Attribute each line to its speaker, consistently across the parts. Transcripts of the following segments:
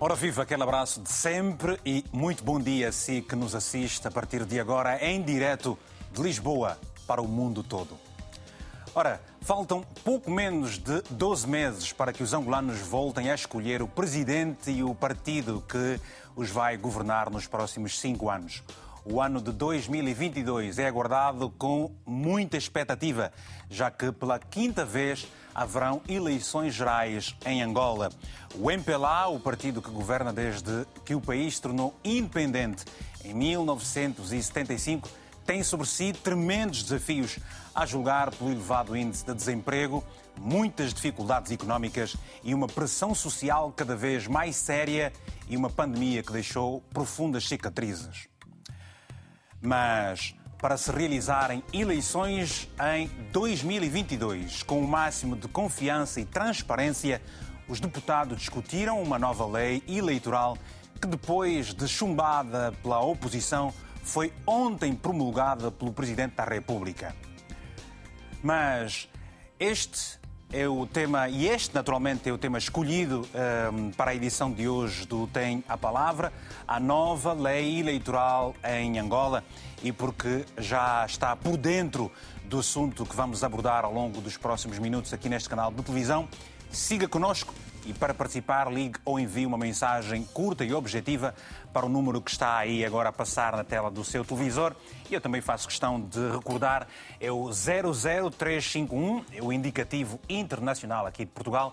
Speaker 1: Ora viva aquele abraço de sempre e muito bom dia a si que nos assiste a partir de agora em direto de Lisboa para o mundo todo. Ora, faltam pouco menos de 12 meses para que os angolanos voltem a escolher o presidente e o partido que os vai governar nos próximos cinco anos. O ano de 2022 é aguardado com muita expectativa, já que pela quinta vez haverão eleições gerais em Angola. O MPLA, o partido que governa desde que o país tornou independente em 1975, tem sobre si tremendos desafios a julgar pelo elevado índice de desemprego, muitas dificuldades económicas e uma pressão social cada vez mais séria e uma pandemia que deixou profundas cicatrizes. Mas para se realizarem eleições em 2022 com o máximo de confiança e transparência, os deputados discutiram uma nova lei eleitoral que, depois de chumbada pela oposição, foi ontem promulgada pelo Presidente da República. Mas este é o tema, e este naturalmente é o tema escolhido um, para a edição de hoje do Tem a Palavra, a nova lei eleitoral em Angola, e porque já está por dentro do assunto que vamos abordar ao longo dos próximos minutos aqui neste canal de televisão, siga conosco e para participar, ligue ou envie uma mensagem curta e objetiva para o número que está aí agora a passar na tela do seu televisor. E eu também faço questão de recordar, é o 00351, é o indicativo internacional aqui de Portugal,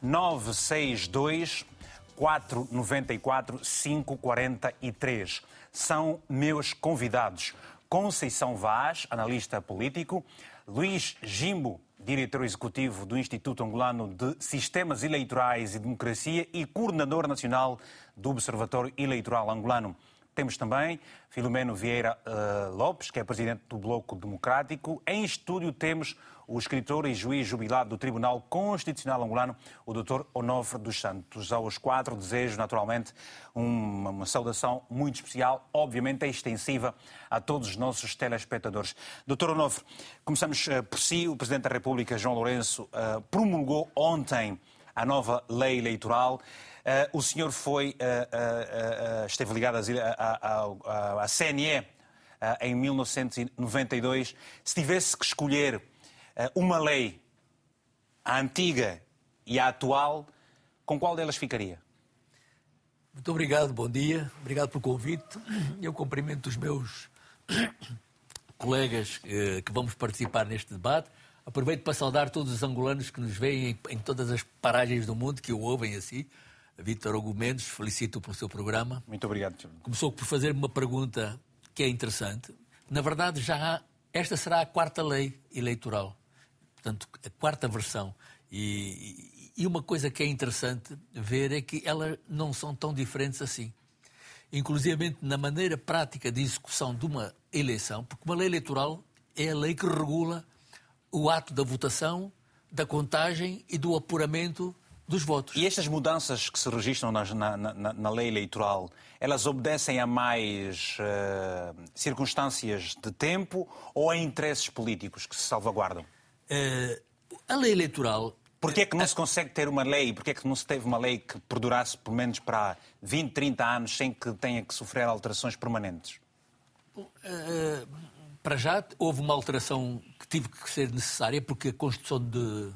Speaker 1: 962 494 543. São meus convidados. Conceição Vaz, analista político, Luís Jimbo, diretor executivo do Instituto Angolano de Sistemas Eleitorais e Democracia e coordenador nacional do Observatório Eleitoral Angolano. Temos também Filomeno Vieira uh, Lopes, que é presidente do Bloco Democrático. Em estúdio temos o escritor e juiz jubilado do Tribunal Constitucional Angolano, o Dr. Onofre dos Santos. Aos quatro desejo, naturalmente, uma, uma saudação muito especial, obviamente extensiva a todos os nossos telespectadores. Dr. Onofre, começamos uh, por si. O Presidente da República, João Lourenço, uh, promulgou ontem a nova lei eleitoral. Uh, o senhor foi, uh, uh, esteve ligado à CNE em 1992. Se tivesse que escolher uma lei, a antiga e a atual, com qual delas ficaria?
Speaker 2: Muito obrigado, bom dia. Obrigado pelo convite. Eu cumprimento os meus colegas que vamos participar neste debate. Aproveito para saudar todos os angolanos que nos veem em, todas as paragens do mundo, que o ouvem assim. Vítor Hugo Mendes, felicito pelo seu programa.
Speaker 1: Muito obrigado, Sr.
Speaker 2: Começou por fazer uma pergunta que é interessante. Na verdade, já há, esta será a quarta lei eleitoral, portanto, a quarta versão. E, e uma coisa que é interessante ver é que elas não são tão diferentes assim. Inclusive na maneira prática de execução de uma eleição, porque uma lei eleitoral é a lei que regula o ato da votação, da contagem e do apuramento dos votos.
Speaker 1: E estas mudanças que se registram na, na, na, na lei eleitoral, elas obedecem a mais uh, circunstâncias de tempo ou a interesses políticos que se salvaguardam?
Speaker 2: Uh, a lei eleitoral.
Speaker 1: Porquê é que não se consegue ter uma lei? Porquê é que não se teve uma lei que perdurasse pelo menos para 20, 30 anos sem que tenha que sofrer alterações permanentes?
Speaker 2: Uh, para já houve uma alteração que tive que ser necessária porque a Constituição de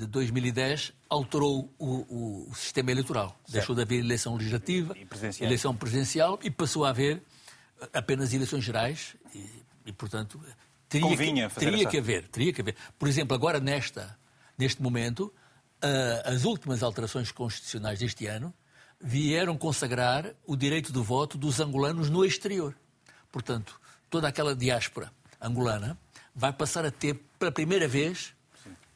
Speaker 2: de 2010 alterou o, o, sistema eleitoral. Certo. Deixou de haver eleição legislativa, eleição presidencial e passou a haver apenas eleições gerais e, e portanto, teria, que, teria que haver, teria que haver. Por exemplo, agora nesta, neste momento, uh, as últimas alterações constitucionais deste ano vieram consagrar o direito de voto dos angolanos no exterior. Portanto, toda aquela diáspora angolana vai passar a ter, pela primeira vez,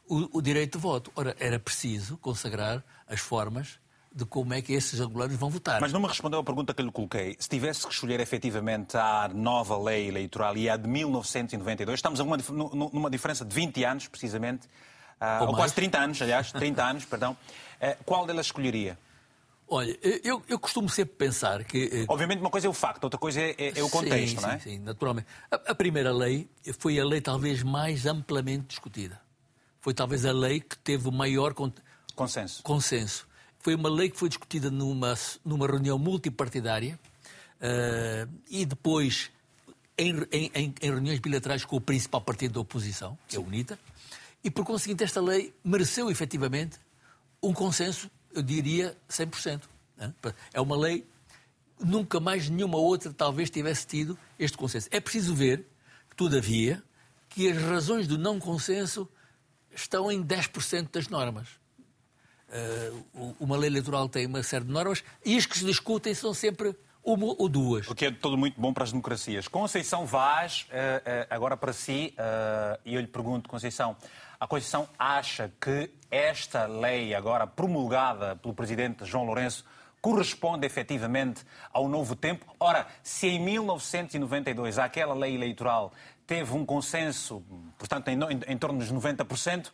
Speaker 2: o, o, direito de voto. Ora, era preciso consagrar as formas de como é que esses angolanos vão votar.
Speaker 1: Mas não me respondeu a pergunta que lhe coloquei. Se tivesse que escolher efetivamente a nova lei eleitoral e a de 1992, estamos a uma, numa diferença de 20 anos, precisamente, uh, ou, ou quase 30 anos, aliás, 30 anos, perdão. Uh, qual delas escolheria?
Speaker 2: Olha, eu, eu costumo sempre pensar que. Eh,
Speaker 1: Obviamente, uma coisa é o facto, outra coisa é, é, é o contexto,
Speaker 2: sim,
Speaker 1: não é?
Speaker 2: Sim, sim, naturalmente. A, a, primeira lei foi a lei talvez mais amplamente discutida foi talvez a lei que teve o maior
Speaker 1: consenso.
Speaker 2: consenso. Foi uma lei que foi discutida numa, numa reunião multipartidária uh, e depois em, em, em, reuniões bilaterais com o principal partido da oposição, que é a UNITA, e por conseguinte esta lei mereceu efetivamente um consenso, eu diria 100%. Né? É uma lei nunca mais nenhuma outra talvez tivesse tido este consenso. É preciso ver, todavia, que as razões do não consenso estão em 10% das normas. Uh, uma lei eleitoral tem uma série de normas e as que se discutem são sempre uma ou duas.
Speaker 1: O que é todo muito bom para as democracias. Conceição Vaz, uh, uh, agora para si, e eu lhe pergunto, Conceição, a Conceição acha que esta lei agora promulgada pelo Presidente João Lourenço corresponde efetivamente ao novo tempo? Ora, se em 1992 aquela lei eleitoral teve um consenso, portanto, em, em, em torno dos 90%,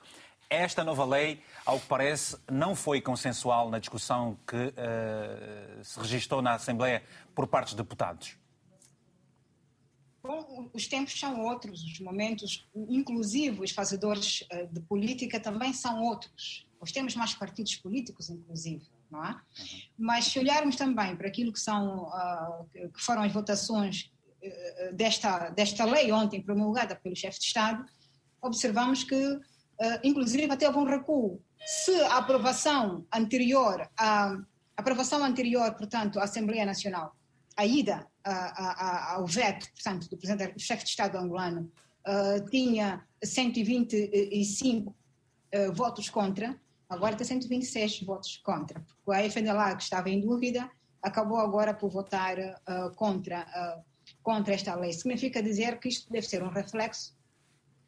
Speaker 1: esta nova lei, ao que parece, não foi consensual na discussão que uh, se registrou na Assembleia por parte dos deputados.
Speaker 3: Bom, os tempos são outros, os momentos, inclusive os fazedores uh, de política também são outros. Nós temos mais partidos políticos, inclusive, não é? Uhum. Mas se olharmos também para aquilo que são uh, que foram as votações desta desta lei ontem promulgada pelo chefe de Estado, observamos que uh, inclusive até houve um recuo. Se a aprovação anterior, a, aprovação anterior, portanto, à Assembleia Nacional, a ida a, a, ao veto, portanto, do presidente, chefe de Estado angolano, uh, tinha 125 uh, votos contra, agora tem 126 votos contra, porque a FNLA, que estava em dúvida, acabou agora por votar uh, contra, contra esta lei. Significa dizer que isto deve ser um reflexo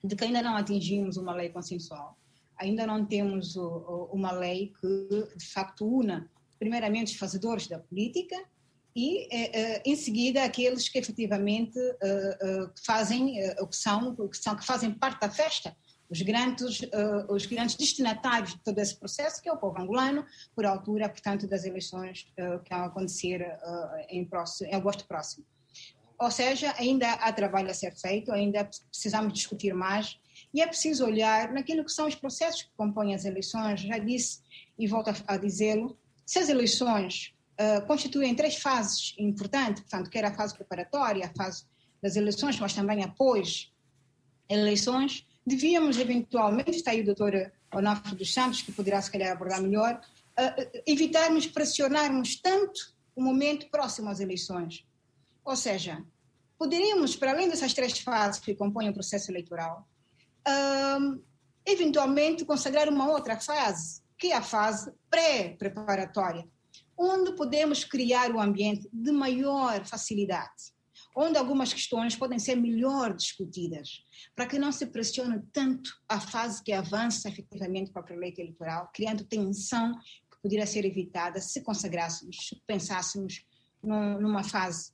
Speaker 3: de que ainda não atingimos uma lei consensual. Ainda não temos uma lei que, de facto, una, primeiramente, os fazedores da política e, eh, eh, em seguida, aqueles que efetivamente eh, fazem que são, que são, que fazem parte da festa, os grandes, os grandes destinatários de todo esse processo, que é o povo angolano, por altura, portanto, das eleições que vão acontecer em, próximo, em agosto próximo. Ou seja, ainda há trabalho a ser feito, ainda precisamos discutir mais e é preciso olhar naquilo que são os processos que compõem as eleições. Já disse e volto a, dizê-lo, se as eleições uh, constituem três fases importantes, portanto, quer a fase preparatória, a fase das eleições, mas também após eleições, devíamos eventualmente, está aí o doutor Onofre dos Santos, que poderá se calhar abordar melhor, uh, evitarmos pressionarmos tanto o momento próximo às eleições. Ou seja, poderíamos, para além dessas três fases que compõem o processo eleitoral, um, eventualmente consagrar uma outra fase, que é a fase pré-preparatória, onde podemos criar um ambiente de maior facilidade, onde algumas questões podem ser melhor discutidas, para que não se pressione tanto a fase que avança efetivamente para a pré eleitoral, criando tensão que poderia ser evitada se consagrássemos, se pensássemos numa fase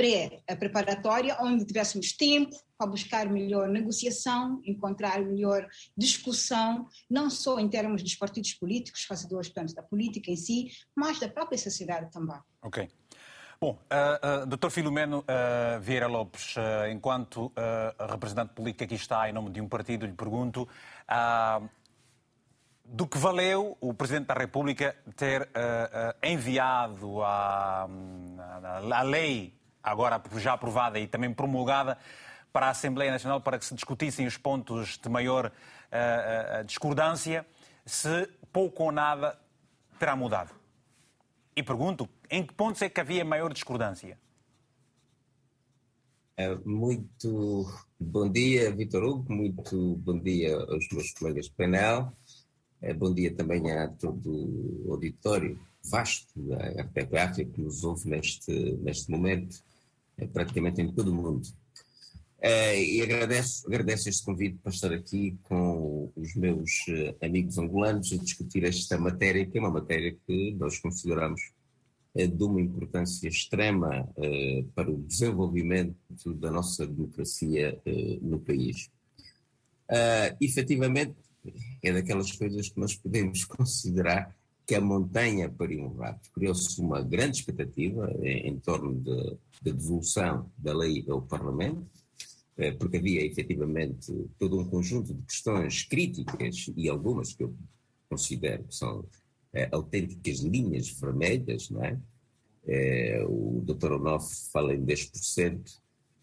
Speaker 3: pré-preparatória, onde tivéssemos tempo para buscar melhor negociação, encontrar melhor discussão, não só em termos dos partidos políticos, fazedores tanto da política em si, mas da própria sociedade também.
Speaker 1: Ok. Bom, uh, uh, Dr. Filomeno uh, Vieira Lopes, uh, enquanto representante político aqui está em nome de um partido, lhe pergunto do que valeu o Presidente da República ter enviado a, a, a lei agora já aprovada e também promulgada para a Assembleia Nacional para que se discutissem os pontos de maior uh, uh, discordância, se pouco ou nada terá mudado. E pergunto, em que pontos é que havia maior discordância?
Speaker 4: Muito bom dia, Vitor Hugo, muito bom dia aos meus colegas de painel, bom dia também a todo o auditório vasto da RTP África que nos ouve neste, neste momento praticamente em todo o mundo. É, e agradeço, agradeço este convite para estar aqui com os meus eh, amigos angolanos a discutir esta matéria, que é uma matéria que nós consideramos é, de uma importância extrema é, para o desenvolvimento da nossa democracia no país. Uh, efetivamente, é daquelas coisas que nós podemos considerar que a montanha pariu um rato. Criou-se uma grande expectativa em, em torno da de, devolução da lei ao Parlamento, eh, porque havia efetivamente todo um conjunto de questões críticas e algumas que eu considero que são autênticas linhas vermelhas, não é? o Dr. Onofre fala em 10%,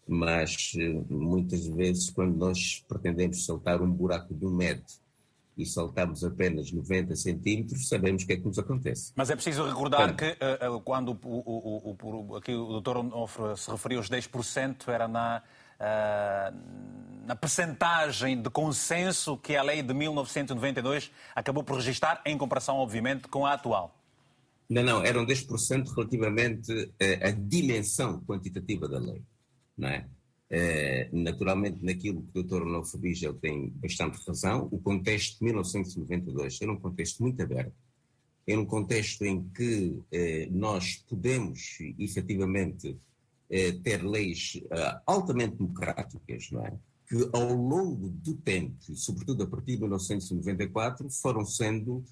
Speaker 4: mas muitas vezes, quando nós pretendemos saltar um buraco de um metro e saltamos apenas 90 centímetros, sabemos o que é que nos acontece.
Speaker 1: Mas é preciso recordar que uh, quando o, o, o, aqui o Dr. Onofre se referiu aos 10%, era na, uh, na percentagem de consenso que a lei de 1992 acabou por registrar, em comparação, obviamente, com a atual.
Speaker 4: Não, não, eram 10% relativamente à dimensão quantitativa da lei, não é? Eh, naturalmente, naquilo que o Dr. Diz, ele tem bastante razão. O contexto de 1992 era um contexto muito aberto, era um contexto em que eh, nós podemos, efetivamente, eh, ter leis altamente democráticas, não é? que ao longo do tempo, sobretudo a partir de 1994, foram sendo,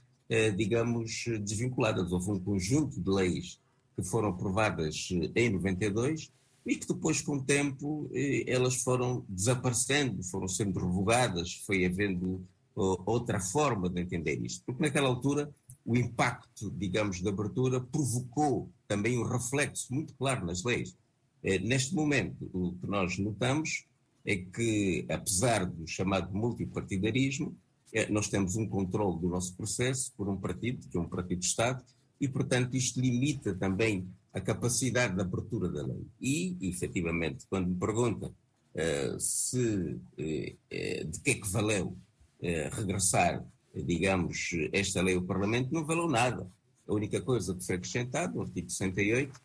Speaker 4: digamos, desvinculadas. Houve um conjunto de leis que foram aprovadas em 92 e que depois, com o tempo, eh, elas foram desaparecendo, foram sendo revogadas, foi havendo outra forma de entender isto. Porque naquela altura o impacto, digamos, da abertura provocou também um reflexo muito claro nas leis. Eh, neste momento, o que nós notamos é que, apesar do chamado multipartidarismo, eh, nós temos um controle do nosso processo por um partido, que é um partido de Estado, e, portanto, isto limita também a capacidade de abertura da lei. E, efetivamente, quando me pergunta uh, se, uh, de que é que valeu uh, regressar, digamos, esta lei ao Parlamento, não valeu nada. A única coisa que foi acrescentada, no artigo 68,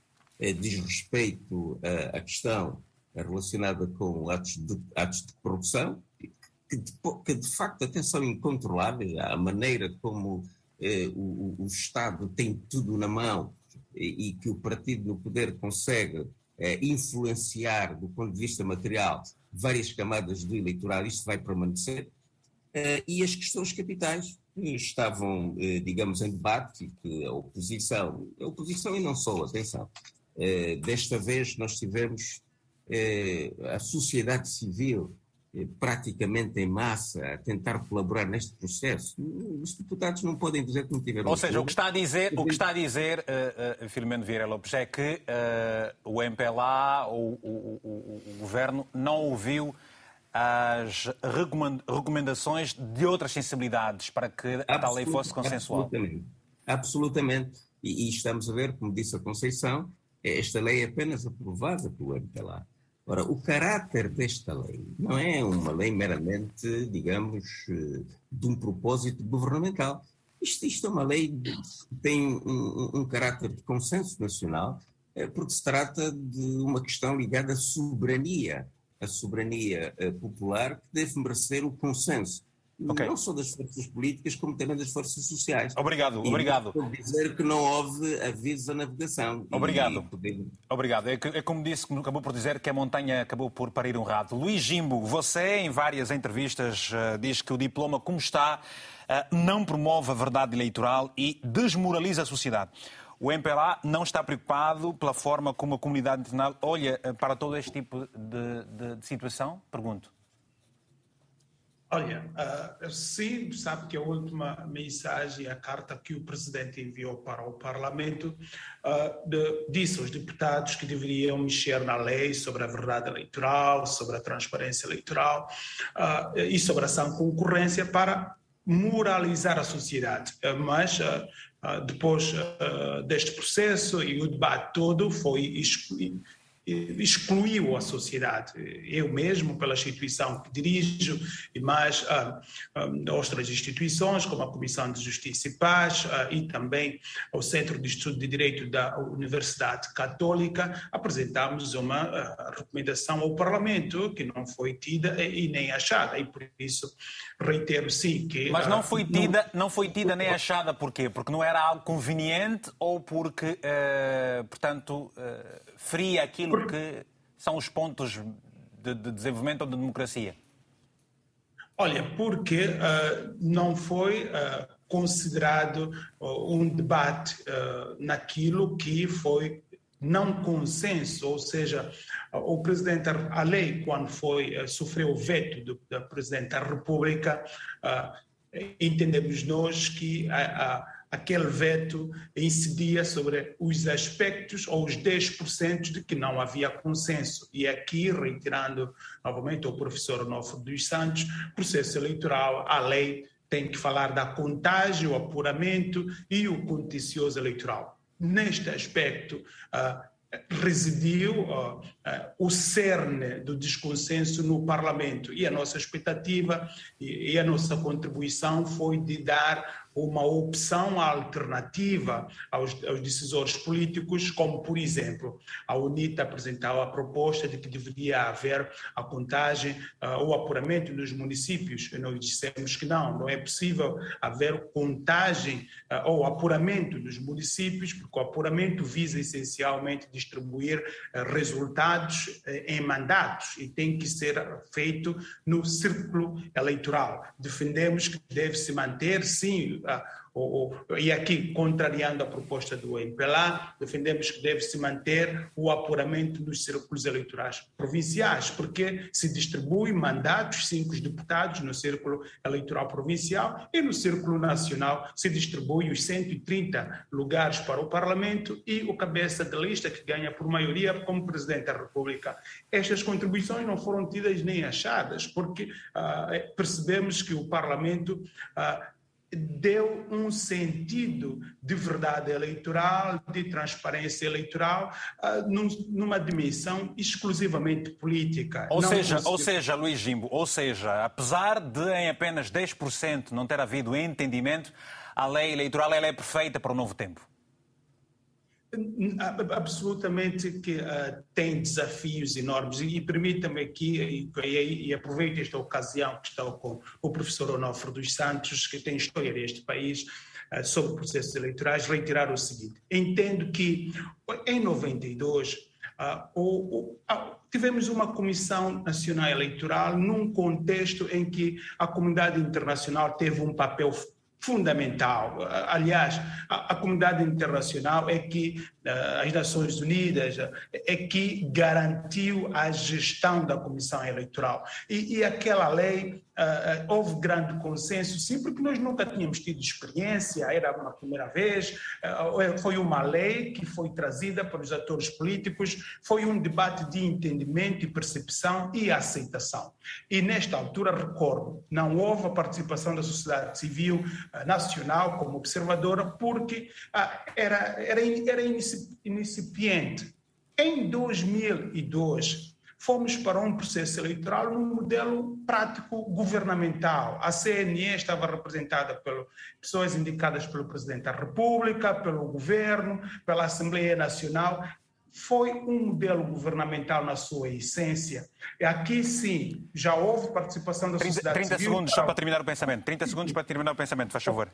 Speaker 4: diz respeito à, à questão relacionada com atos de, atos de corrupção, que de, que de facto até são incontroláveis, a maneira como o, o Estado tem tudo na mão e que o partido no poder consegue é, influenciar, do ponto de vista material, várias camadas do eleitorado, isto vai permanecer. Uh, e as questões capitais estavam, uh, digamos, em debate e que a oposição, a oposição e não só, atenção, desta vez nós tivemos a sociedade civil eh, praticamente em massa a tentar colaborar neste processo. Os deputados não podem dizer que não tiveram.
Speaker 1: Ou seja, o que está a dizer, o que está a dizer uh, uh, Filomeno Vieira Lopes é que uh, o MPLA, o, o, o, o, governo, não ouviu as recomendações de outras sensibilidades para que a tal lei fosse consensual.
Speaker 4: Absolutamente. Absolutamente. E, e estamos a ver, como disse a Conceição, esta lei é apenas aprovada pelo MPLA. Ora, o caráter desta lei não é uma lei meramente, digamos, de um propósito governamental. Isto, isto é uma lei que tem um, um caráter de consenso nacional, eh, porque se trata de uma questão ligada à soberania, a soberania eh, popular que deve merecer o consenso Okay. Não só das forças políticas, como também das forças sociais.
Speaker 1: Obrigado, e obrigado.
Speaker 4: dizer que não houve aviso à navegação.
Speaker 1: Obrigado. Obrigado. É, é, como disse, acabou por dizer que a montanha acabou por parir um rato. Luís Jimbo, você em várias entrevistas uh, diz que o diploma, como está, uh, não promove a verdade eleitoral e desmoraliza a sociedade. O MPLA não está preocupado pela forma como a comunidade internacional olha uh, para todo este tipo de, de, de situação? Pergunto.
Speaker 5: Olha, uh, sim, sabe que a última mensagem, a carta que o presidente enviou para o Parlamento, uh, de, disse aos deputados que deveriam mexer na lei sobre a verdade eleitoral, sobre a transparência eleitoral uh, e sobre a ação concorrência para moralizar a sociedade. mas depois deste processo e o debate todo foi excluiu a sociedade. Eu mesmo, pela instituição que dirijo, e mais ah, ah, outras instituições, como a Comissão de Justiça e Paz ah, e também o Centro de Estudo de Direito da Universidade Católica, apresentamos uma ah, recomendação ao Parlamento que não foi tida e, e, nem achada. E por isso reitero sim que.
Speaker 1: Mas não ah, foi tida, não, não foi tida nem achada porquê? Porque não era algo conveniente ou porque, uh, portanto. Uh feria aquilo que são os pontos de, de desenvolvimento de democracia?
Speaker 5: Olha, porque uh, não foi uh, considerado uh, um debate naquilo que foi não consenso, ou seja, o presidente, a lei, quando foi, sofreu o veto do, do presidente da República, entendemos nós que a aquele veto incidia sobre os aspectos ou os 10% de que não havia consenso. E aqui, reiterando novamente o professor Onofre dos Santos, processo eleitoral, a lei tem que falar da contagem, o apuramento e o contencioso eleitoral. Neste aspecto, uh, residiu uh, uh, o cerne do desconsenso no Parlamento e a nossa expectativa e, e a nossa contribuição foi de dar uma opção alternativa aos, aos, decisores políticos, como, por exemplo, a UNITA apresentava a proposta de que deveria haver a contagem uh, ou apuramento nos municípios. Nós dissemos que não, não é possível haver contagem uh, ou apuramento nos municípios, porque o apuramento visa essencialmente distribuir uh, resultados em mandatos e tem que ser feito no círculo eleitoral. Defendemos que deve se manter, sim, e aqui, contrariando a proposta do MPLA, defendemos que deve-se manter o apuramento dos círculos eleitorais provinciais, porque se distribui mandatos, cinco deputados no círculo eleitoral provincial e no círculo nacional se distribui os 130 lugares para o Parlamento e o cabeça de lista que ganha por maioria como Presidente da República. Estas contribuições não foram tidas nem achadas, porque uh, percebemos que o Parlamento uh, deu um sentido de verdade eleitoral, de transparência eleitoral, num, numa dimensão exclusivamente política.
Speaker 1: Ou seja, ou seja, Luís Jimbo, ou seja, apesar de em apenas 10% não ter havido entendimento, a lei eleitoral ela é perfeita para o novo tempo.
Speaker 5: Absolutamente que uh, tem desafios enormes e, e permita-me aqui, e, e, e, aproveito esta ocasião que estou com o professor Onofre dos Santos, que tem história deste país, uh, sobre processos eleitorais, reiterar o seguinte. Entendo que em 92 uh, ah, o, o, tivemos uma Comissão Nacional Eleitoral num contexto em que a comunidade internacional teve um papel fundamental. Aliás, a, a, comunidade internacional é que, uh, as Nações Unidas, é que garantiu a gestão da Comissão Eleitoral. E, e aquela lei Uh, houve grande consenso, sim, porque nós nunca tínhamos tido experiência, era uma primeira vez, uh, foi uma lei que foi trazida pelos atores políticos, foi um debate de entendimento e percepção e aceitação. E nesta altura, recordo, não houve a participação da sociedade civil nacional como observadora, porque era, era, era incipiente. Em 2002, fomos para um processo eleitoral num modelo prático governamental. A CNE estava representada por pessoas indicadas pelo Presidente da República, pelo governo, pela Assembleia Nacional. Foi um modelo governamental na sua essência. Aqui sim, já houve participação da
Speaker 1: 30,
Speaker 5: sociedade
Speaker 1: 30
Speaker 5: civil.
Speaker 1: 30 segundos só para terminar o pensamento. 30 segundos para terminar o pensamento, faz favor.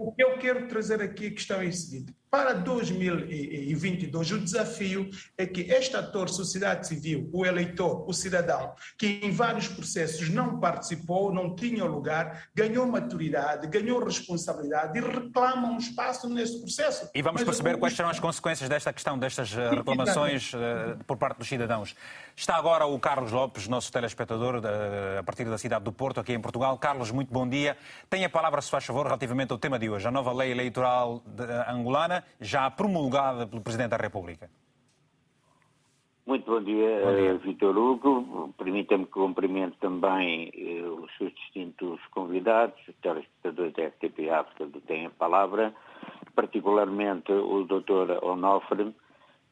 Speaker 5: O que eu quero trazer aqui a questão é a seguinte: para 2022, o desafio é que este ator, sociedade civil, o eleitor, o cidadão, que em vários processos não participou, não tinha lugar, ganhou maturidade, ganhou responsabilidade e reclama um espaço nesse processo.
Speaker 1: E vamos Mas perceber quais serão as consequências desta questão, destas eh, reclamações uh, por parte dos cidadãos. Está agora o Carlos Lopes, nosso telespectador, uh, a partir da cidade do Porto, aqui em Portugal. Carlos, muito bom dia. Tem a palavra, se faz favor, relativamente ao tema de hoje, a nova lei eleitoral angolana já promulgada pelo Presidente da República.
Speaker 6: Muito bom dia, bom dia. Vitor Hugo. Permita-me que cumprimento também eh, os seus distintos convidados, os telespectadores da RTP África que têm a palavra, particularmente o Dr. Onofre,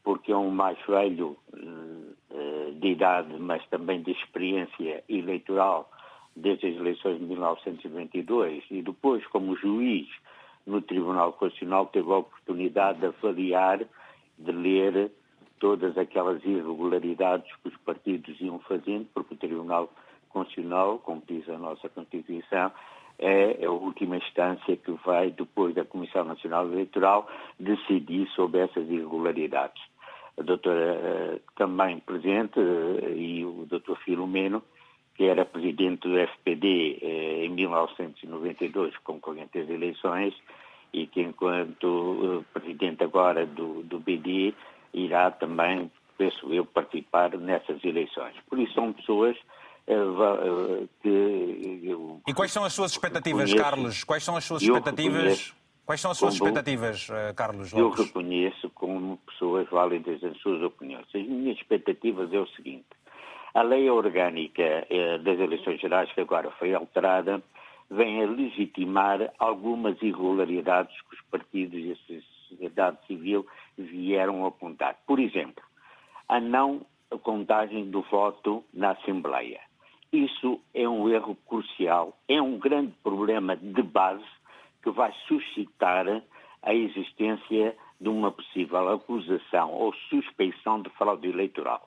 Speaker 6: porque é um mais velho eh, de idade, mas também de experiência eleitoral desde as eleições de 1992 e depois como juiz no Tribunal Constitucional teve a oportunidade de avaliar, de ler todas aquelas irregularidades que os partidos iam fazendo, porque o Tribunal Constitucional, como diz a nossa Constituição, é a última instância que vai, depois da Comissão Nacional Eleitoral, decidir sobre essas irregularidades. A doutora eh, também presente eh, e o doutor Filomeno, que era presidente do FPD eh, em 1992, concorrente às eleições, e que enquanto eh, presidente agora do, do BD irá também, penso eu, participar nessas eleições. Por isso são pessoas eh, eh, que
Speaker 1: eu E quais são as suas expectativas, conheço, Carlos? Quais são as suas expectativas? Quais são as suas expectativas, eh, Carlos
Speaker 6: Lopes? Eu reconheço como pessoas válidas as suas opiniões. As minhas expectativas é o seguinte. A lei orgânica eh, das eleições gerais, que agora foi alterada, vem a legitimar algumas irregularidades que os partidos e a sociedade civil vieram apontar. Por exemplo, a não contagem do voto na Assembleia. Isso é um erro crucial, é um grande problema de base que vai suscitar a existência de uma possível acusação ou suspeição de fraude eleitoral.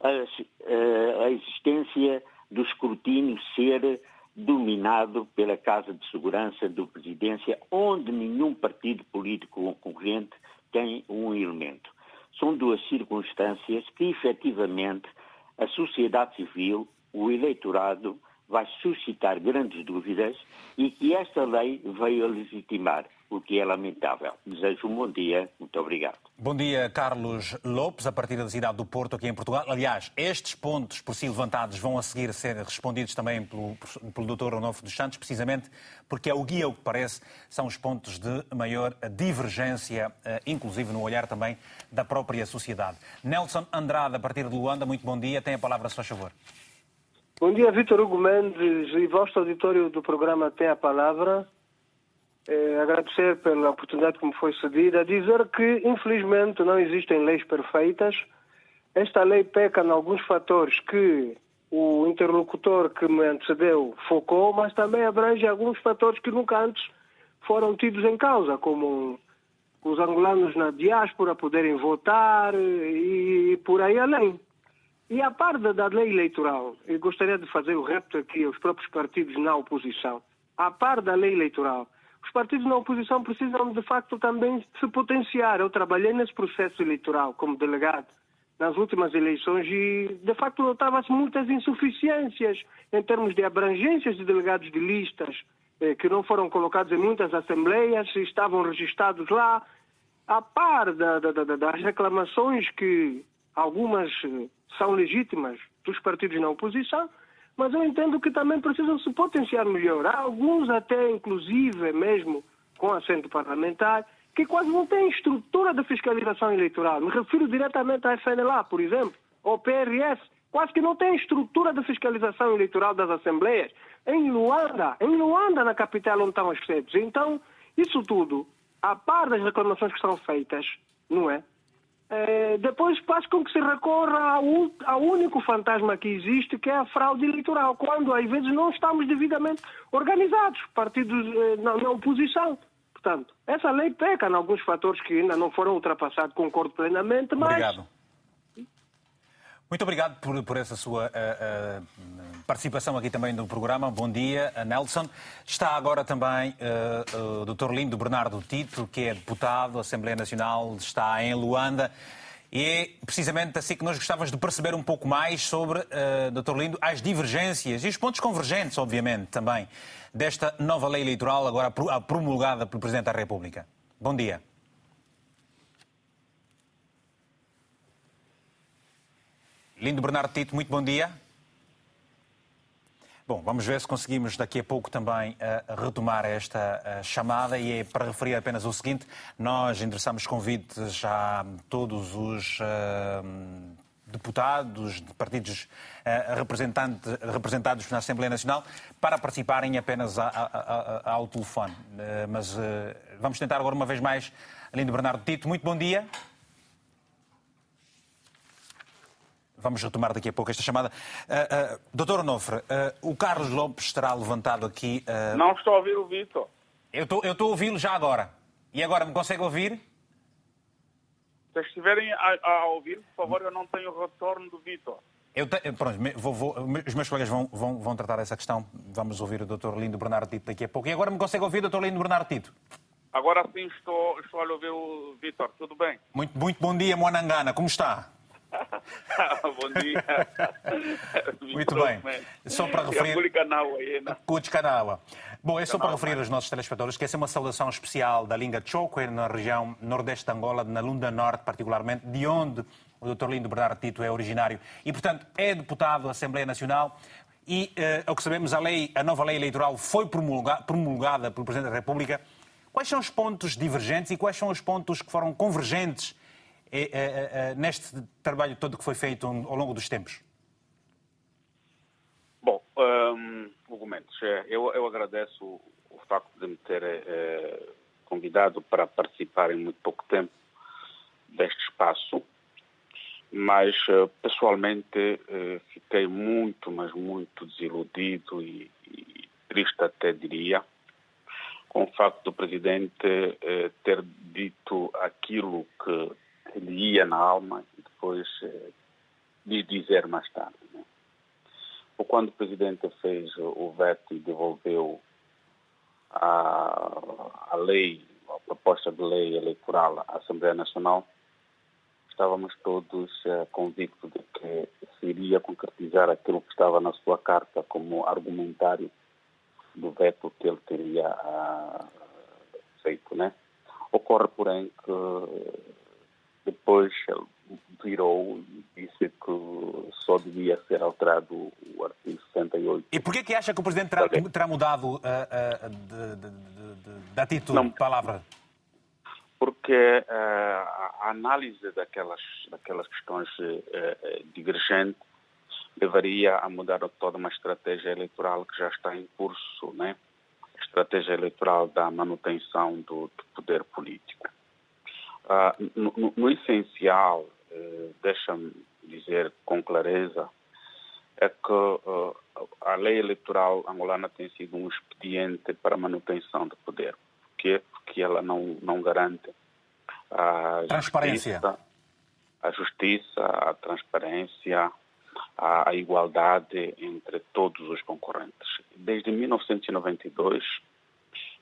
Speaker 6: A, eh, a existência do escrutínio ser dominado pela Casa de Segurança do Presidência, onde nenhum partido político concorrente tem um elemento. São duas circunstâncias que, efetivamente, a sociedade civil, o eleitorado, vai suscitar grandes dúvidas e que esta lei veio a legitimar, o que é lamentável. Desejo um bom dia. Muito obrigado.
Speaker 1: Bom dia, Carlos Lopes, a partir da cidade do Porto, aqui em Portugal. Aliás, estes pontos por si levantados vão a seguir ser respondidos também pelo, pelo Dr. Onofre dos Santos, precisamente porque é o guia, o que parece, são os pontos de maior divergência, eh, inclusive no olhar também da própria sociedade. Nelson Andrade, a partir de Luanda, muito bom dia. Tem a palavra, se faz favor.
Speaker 7: Bom dia, Vitor Hugo Mendes e vosso auditório do programa tem a palavra. É, agradecer pela oportunidade que me foi cedida. Dizer que, infelizmente, não existem leis perfeitas. Esta lei peca em alguns fatores que o interlocutor que me antecedeu focou, mas também abrange alguns fatores que nunca antes foram tidos em causa, como os angolanos na diáspora poderem votar e por aí além. E a par da lei eleitoral, eu gostaria de fazer o repto aqui aos próprios partidos na oposição. A par da lei eleitoral, os partidos na oposição precisam de facto também se potenciar. Eu trabalhei nesse processo eleitoral como delegado nas últimas eleições e de facto notava-se muitas insuficiências em termos de abrangências de delegados de listas eh, que não foram colocados em muitas assembleias, estavam registados lá, a par da, da, da, das reclamações que algumas eh, são legítimas dos partidos na oposição, mas eu entendo que também precisam se potenciar melhor. Há alguns até, inclusive, mesmo com assento parlamentar, que quase não têm estrutura de fiscalização eleitoral. Me refiro diretamente à FNLA, por exemplo, ou PRS, quase que não têm estrutura de fiscalização eleitoral das assembleias. Em Luanda, em Luanda, na capital onde estão as sedes. Então, isso tudo, a par das reclamações que são feitas, não é? É, depois faz com que se recorra ao, ao, único fantasma que existe, que é a fraude eleitoral, quando às vezes não estamos devidamente organizados, partidos eh, na, na, oposição. Portanto, essa lei peca em alguns fatores que ainda não foram ultrapassados, concordo plenamente, mas
Speaker 1: Obrigado. Muito obrigado por, por essa sua uh, uh, participação aqui também no programa. Bom dia, Nelson. Está agora também uh, o Dr. Lindo Bernardo Tito, que é deputado da Assembleia Nacional, está em Luanda. E é precisamente assim que nós gostávamos de perceber um pouco mais sobre, uh, Dr. Lindo, as divergências e os pontos convergentes, obviamente, também, desta nova lei eleitoral agora promulgada pelo Presidente da República. Bom dia. Lindo Bernardo Tito, muito bom dia. Bom, vamos ver se conseguimos daqui a pouco também uh, retomar esta uh, chamada e é para referir apenas o seguinte: nós endereçamos convites a todos os uh, deputados de partidos representados na Assembleia Nacional para participarem apenas a, a, a, ao telefone. mas vamos tentar agora uma vez mais. Lindo Bernardo Tito, muito bom dia. Vamos retomar daqui a pouco esta chamada. Uh, uh, Doutor Onofre, uh, o Carlos Lopes estará levantado aqui.
Speaker 8: Não estou a ouvir o Vitor.
Speaker 1: Eu estou, eu estou a ouvi-lo já agora. E agora me consegue ouvir?
Speaker 8: Se estiverem a, a, ouvir, por favor, eu não tenho o retorno do Vitor.
Speaker 1: Eu te... Pronto, vou, vou... os meus colegas vão, vão, vão tratar dessa questão. Vamos ouvir o Dr. Lindo Bernardo Tito daqui a pouco. E agora me consegue ouvir, Dr. Lindo Bernardo Tito?
Speaker 8: Agora sim estou, estou a ouvir o Vitor. Tudo bem?
Speaker 1: Muito, muito bom dia, Moanangana. Como está?
Speaker 8: Bom dia.
Speaker 1: Muito bem. Só para referir. Canaua. Bom, é só para referir aos nossos telespectadores que essa é uma saudação especial da língua Choco, na região nordeste de Angola, na Lunda Norte, particularmente, de onde o Dr. Lindo Bernardo Tito é originário. E, portanto, é deputado da Assembleia Nacional. E, uh, ao que sabemos, a, lei, a nova lei eleitoral foi promulgada pelo Presidente da República Quais são os pontos divergentes e quais são os pontos que foram convergentes eh, eh, eh, neste trabalho todo que foi feito ao longo dos tempos?
Speaker 8: Bom, um, eu, eu agradeço o, facto de me ter eh, convidado para participar em muito pouco tempo deste espaço, mas pessoalmente fiquei muito, mas muito desiludido e, e triste até diria, com o facto do presidente eh, ter dito aquilo que lhe ia na alma e depois eh, dizer mais tarde. Né? Ou quando o presidente fez o veto e devolveu a, a lei, a proposta de lei eleitoral à Assembleia Nacional, estávamos todos eh, convictos de que se iria concretizar aquilo que estava na sua carta como argumentário do veto que ele teria uh, feito, né? Ocorre, porém, que depois ele virou e disse que só devia ser alterado o artigo 68.
Speaker 1: E por que acha que o Presidente terá, terá mudado uh, uh, de, de, de, de, atitude, Não, de palavra?
Speaker 8: Porque uh, a análise daquelas, daquelas questões divergentes levaria a mudar toda uma estratégia eleitoral que já está em curso, né? A estratégia eleitoral da manutenção do, do poder político. Uh, no, no, no, essencial, uh, deixa-me dizer com clareza, é que uh, a lei eleitoral angolana tem sido um expediente para a manutenção do poder, porque, porque ela não, não garante a
Speaker 1: transparência.
Speaker 8: Justiça, a justiça, a transparência, a, a igualdade entre todos os concorrentes. Desde 1992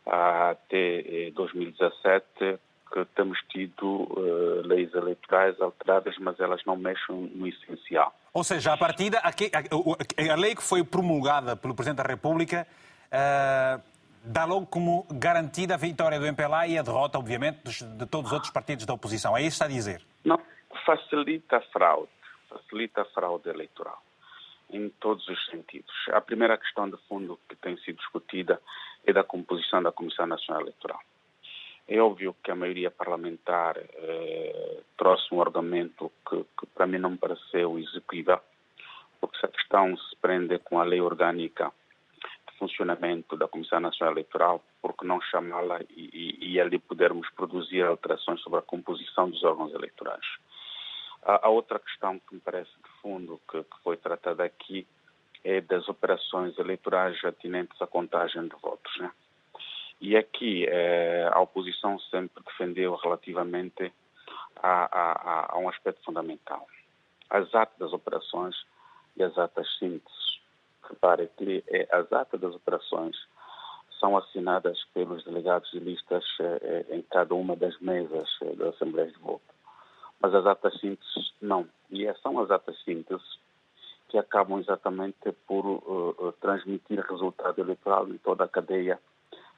Speaker 8: até 2017 eh, que temos tido uh, leis eleitorais alteradas, mas elas não mexem no essencial.
Speaker 1: Ou seja, a partida, a, a, a lei que foi promulgada pelo Presidente da República uh, dá logo como garantida a vitória do MPLA e a derrota, obviamente, de todos os outros partidos da oposição. É isso que está a dizer?
Speaker 8: Não, facilita a fraude facilita a fraude eleitoral em todos os sentidos. A primeira questão de fundo que tem sido discutida é da composição da Comissão Nacional Eleitoral. É óbvio que a maioria parlamentar eh, trouxe um argumento que, que, para mim não me pareceu execuível, porque se a questão se prende com a lei orgânica de funcionamento da Comissão Nacional Eleitoral, por que não chamá-la e, e, e ali podermos produzir alterações sobre a composição dos órgãos eleitorais? A, outra questão que me parece de fundo que, que foi tratada aqui é das operações eleitorais atinentes à contagem de votos. Né? E aqui eh, a oposição sempre defendeu relativamente a, a, a, um aspecto fundamental. As atas das operações e as atas síntese. Repare que eh, as atas das operações são assinadas pelos delegados de listas eh, em cada uma das mesas eh, da Assembleia de Voto mas as atas síntese não. E é, são as atas síntese que acabam exatamente por uh, transmitir resultado eleitoral em toda a cadeia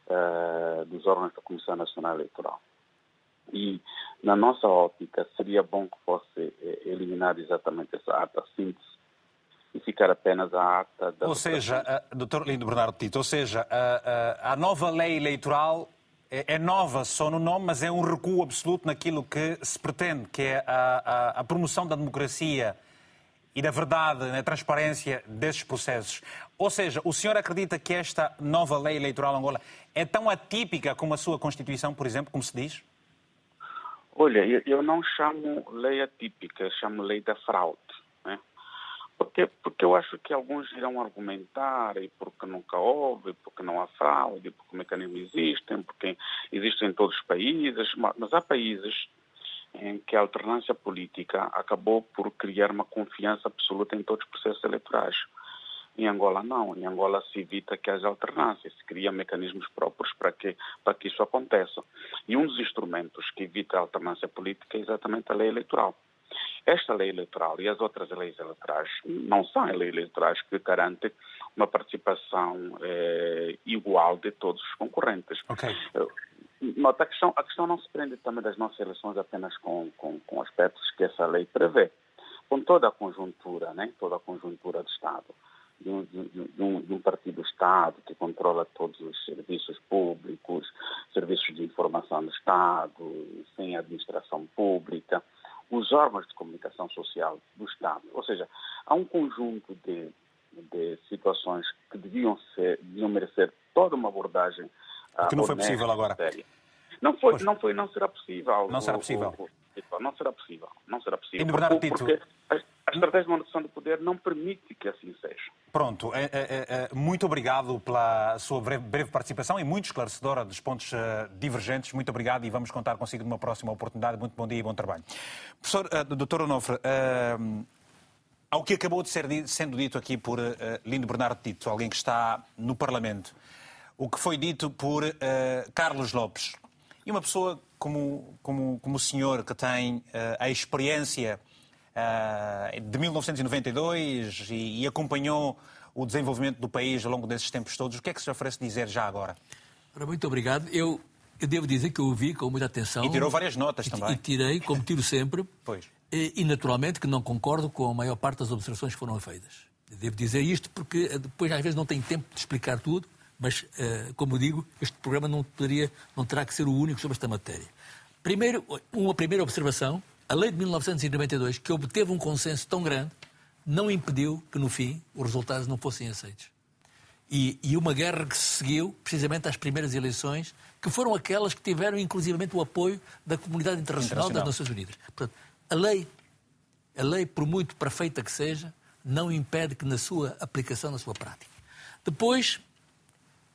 Speaker 8: uh, dos órgãos da Comissão Nacional Eleitoral. E, na nossa ótica, seria bom que fosse eliminada exatamente essa ata síntese e ficar apenas a ata da.
Speaker 1: Ou seja, uh, Dr. Lindo Bernardo Tito, ou seja, a, a, nova lei eleitoral é, é nova só no nome, mas é um recuo absoluto naquilo que se pretende, que é a, a promoção da democracia e da verdade, na transparência desses processos. Ou seja, o senhor acredita que esta nova lei eleitoral Angola é tão atípica como a sua Constituição, por exemplo, como se diz?
Speaker 8: Olha, eu não chamo lei atípica, chamo lei da fraude. Porque, porque eu acho que alguns irão argumentar e porque nunca houve, porque não há fraude, porque mecanismos existem, porque existem em todos os países, mas há países em que a alternância política acabou por criar uma confiança absoluta em todos os processos eleitorais. Em Angola não, em Angola se evita que haja alternância, se cria mecanismos próprios para que, para que isso aconteça. E um dos instrumentos que evita a alternância política é exatamente a lei eleitoral. Esta lei eleitoral e as outras leis eleitorais não são leis eleitorais que garantem uma participação eh, igual de todos os concorrentes.
Speaker 1: Okay.
Speaker 8: Nota, a questão, a questão não se prende também das nossas eleições apenas com, com, com aspectos que essa lei prevê. Com toda a conjuntura, né? toda a conjuntura do Estado. de um, de, um, de um, partido Estado que controla todos os serviços públicos, serviços de informação do Estado, sem administração pública, os órgãos de comunicação social do Estado. Ou seja, há um conjunto de, de situações que deviam, ser, deviam merecer toda uma abordagem.
Speaker 1: Que não foi possível agora.
Speaker 8: Não foi, não foi, não será possível.
Speaker 1: Não será possível. O,
Speaker 8: o, não será possível. Não será possível.
Speaker 1: Bernardo Tito,
Speaker 8: porque a estratégia de manutenção do poder não permite que assim seja.
Speaker 1: Pronto, é, é, é, muito obrigado pela sua breve, breve, participação e muito esclarecedora dos pontos uh, divergentes. Muito obrigado e vamos contar consigo numa próxima oportunidade. Muito bom dia e bom trabalho. Professor, uh, doutor Onofre, uh, ao que acabou de ser sendo dito aqui por uh, Lindo Bernardo Tito, alguém que está no Parlamento, o que foi dito por Carlos Lopes, e uma pessoa como, como, como o senhor, que tem a experiência uh, de 1992 e, e, acompanhou o desenvolvimento do país ao longo desses tempos todos. O que é que se oferece dizer já agora?
Speaker 2: Muito obrigado. Eu, eu devo dizer que eu ouvi com muita atenção.
Speaker 1: E tirou várias notas
Speaker 2: e,
Speaker 1: também.
Speaker 2: E tirei, como tiro sempre.
Speaker 1: pois.
Speaker 2: E, e, naturalmente que não concordo com a maior parte das observações que foram feitas. Devo dizer isto porque depois às vezes não tenho tempo de explicar tudo, mas, uh, como digo, este programa não, poderia, não terá que ser o único sobre esta matéria. Primeiro, uma primeira observação a lei de 1992, que obteve um consenso tão grande, não impediu que, no fim, os resultados não fossem aceitos. E, e, uma guerra que se seguiu precisamente às primeiras eleições, que foram aquelas que tiveram inclusivamente o apoio da comunidade internacional, internacional. das Nações Unidas. Portanto, a lei, a lei, por muito perfeita que seja, não impede que na sua aplicação, na sua prática. Depois,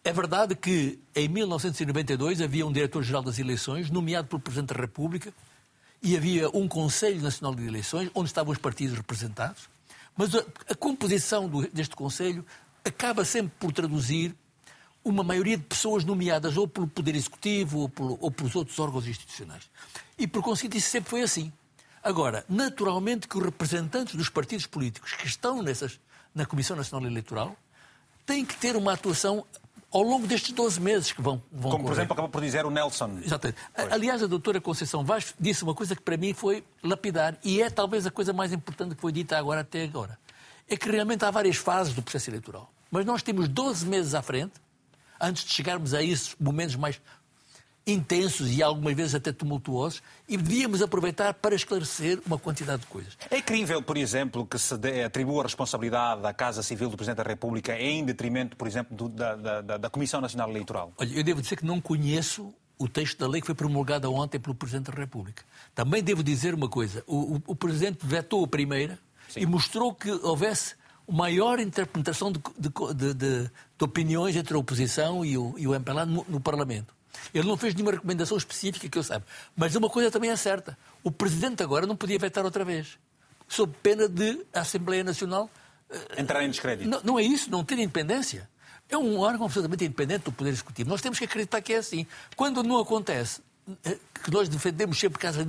Speaker 2: é verdade que em 1992 havia um diretor-geral das eleições, nomeado pelo Presidente da República, e havia um Conselho Nacional de Eleições, onde estavam os partidos representados, mas a, a composição do, deste Conselho acaba sempre por traduzir uma maioria de pessoas nomeadas ou pelo Poder Executivo ou, ou pelos outros órgãos institucionais. E, por conseguinte, isso sempre foi assim. Agora, naturalmente que os representantes dos partidos políticos que estão nessas, na Comissão Nacional Eleitoral têm que ter uma atuação ao longo destes 12 meses que vão, vão
Speaker 1: Como, por exemplo, acaba por dizer o Nelson.
Speaker 2: Exatamente. Pois. Aliás, a doutora Conceição Vaz disse uma coisa que para mim foi lapidar e é talvez a coisa mais importante que foi dita agora até agora. É que realmente há várias fases do processo eleitoral. Mas nós temos 12 meses à frente, antes de chegarmos a esses momentos mais intensos e algumas vezes até tumultuosos e devíamos aproveitar para esclarecer uma quantidade de coisas.
Speaker 1: É crível, por exemplo, que se atribua a responsabilidade à Casa Civil do Presidente da República em detrimento, por exemplo, do, da, da, da Comissão Nacional Eleitoral?
Speaker 2: Olha, eu devo dizer que não conheço o texto da lei que foi promulgada ontem pelo Presidente da República. Também devo dizer uma coisa: o, o, o Presidente vetou a primeira Sim. e mostrou que houvesse maior interpretação de, de, de, de, opiniões entre a oposição e o, e o MPLA no, no Parlamento. Ele não fez nenhuma recomendação específica que eu saiba. Mas uma coisa também é certa: o Presidente agora não podia vetar outra vez, sob pena de a Assembleia Nacional.
Speaker 1: Eh, Entrar em descrédito.
Speaker 2: Não, não é isso, não ter independência. É um órgão absolutamente independente do Poder Executivo. Nós temos que acreditar que é assim. Quando não acontece, eh, que nós defendemos sempre que haja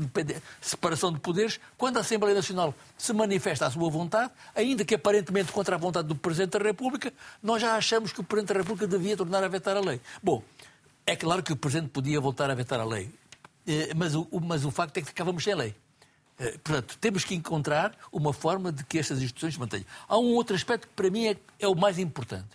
Speaker 2: separação de poderes, quando a Assembleia Nacional se manifesta à sua vontade, ainda que aparentemente contra a vontade do Presidente da República, nós já achamos que o Presidente da República devia tornar a vetar a lei. Bom, é claro que o Presidente podia voltar a vetar a lei, eh, mas o, mas o facto é que ficávamos sem lei. Eh, portanto, temos que encontrar uma forma de que estas instituições se mantenham. Há um outro aspecto que para mim é, é o mais importante.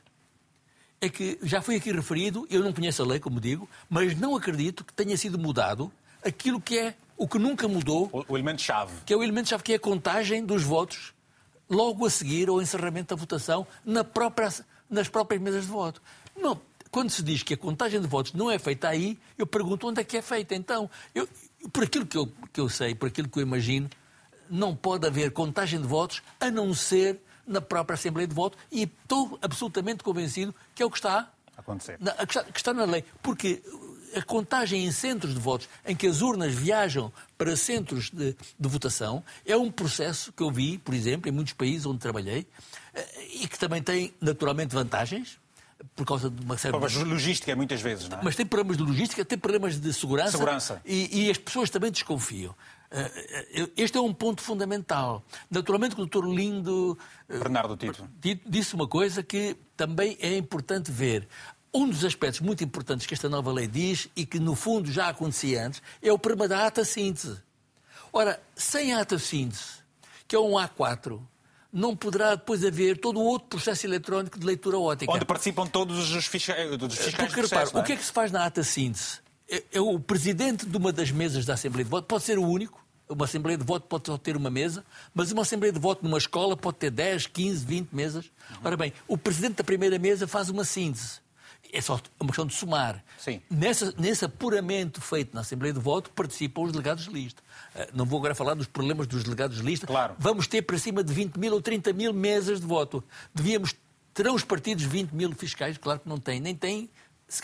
Speaker 2: É que já foi aqui referido, eu não conheço a lei, como digo, mas não acredito que tenha sido mudado aquilo que é o que nunca mudou.
Speaker 1: O, o elemento-chave.
Speaker 2: Que é o elemento-chave, que é a contagem dos votos logo a seguir ao encerramento da votação na própria, nas próprias mesas de voto. Não, quando se diz que a contagem de votos não é feita aí, eu pergunto onde é que é feita. Então, eu, por aquilo que eu, que eu sei, por aquilo que eu imagino, não pode haver contagem de votos a não ser na própria Assembleia de Voto e estou absolutamente convencido que é o que está
Speaker 1: a acontecer.
Speaker 2: Na, que, está, que está na lei. Porque a contagem em centros de votos, em que as urnas viajam para centros de, de, votação, é um processo que eu vi, por exemplo, em muitos países onde trabalhei, eh, e que também tem naturalmente vantagens, por causa de uma série
Speaker 1: problemas de logística muitas vezes, não é?
Speaker 2: Mas tem problemas de logística, tem problemas de segurança.
Speaker 1: Segurança.
Speaker 2: E, e as pessoas também desconfiam. Eh, eh, este é um ponto fundamental. Naturalmente que o doutor Lindo
Speaker 1: eh, Bernardo Tito
Speaker 2: disse uma coisa que também é importante ver. Um dos aspectos muito importantes que esta nova lei diz e que no fundo já acontecia antes é o problema da ata síntese. Ora, sem ata síntese, que é um A4, não poderá depois haver todo o outro processo eletrónico de leitura ótica.
Speaker 1: Onde participam todos os fiscais, os fiscais
Speaker 2: Porque,
Speaker 1: processo,
Speaker 2: repare,
Speaker 1: é?
Speaker 2: o que é que se faz na ata síntese? É, é o presidente de uma das mesas da Assembleia de Voto, pode ser o único, uma Assembleia de Voto pode só ter uma mesa, mas uma Assembleia de Voto numa escola pode ter 10, 15, 20 mesas. Ora bem, o presidente da primeira mesa faz uma síntese. É só uma questão de somar.
Speaker 1: Sim.
Speaker 2: Nessa, nesse apuramento feito na Assembleia de Voto participam os delegados de lista. Eh, Não vou agora falar dos problemas dos delegados de lista.
Speaker 1: Claro.
Speaker 2: Vamos ter para cima de 20 mil ou 30 mil mesas de voto. Devíamos. Terão os partidos 20 mil fiscais? Claro que não têm. Nem têm,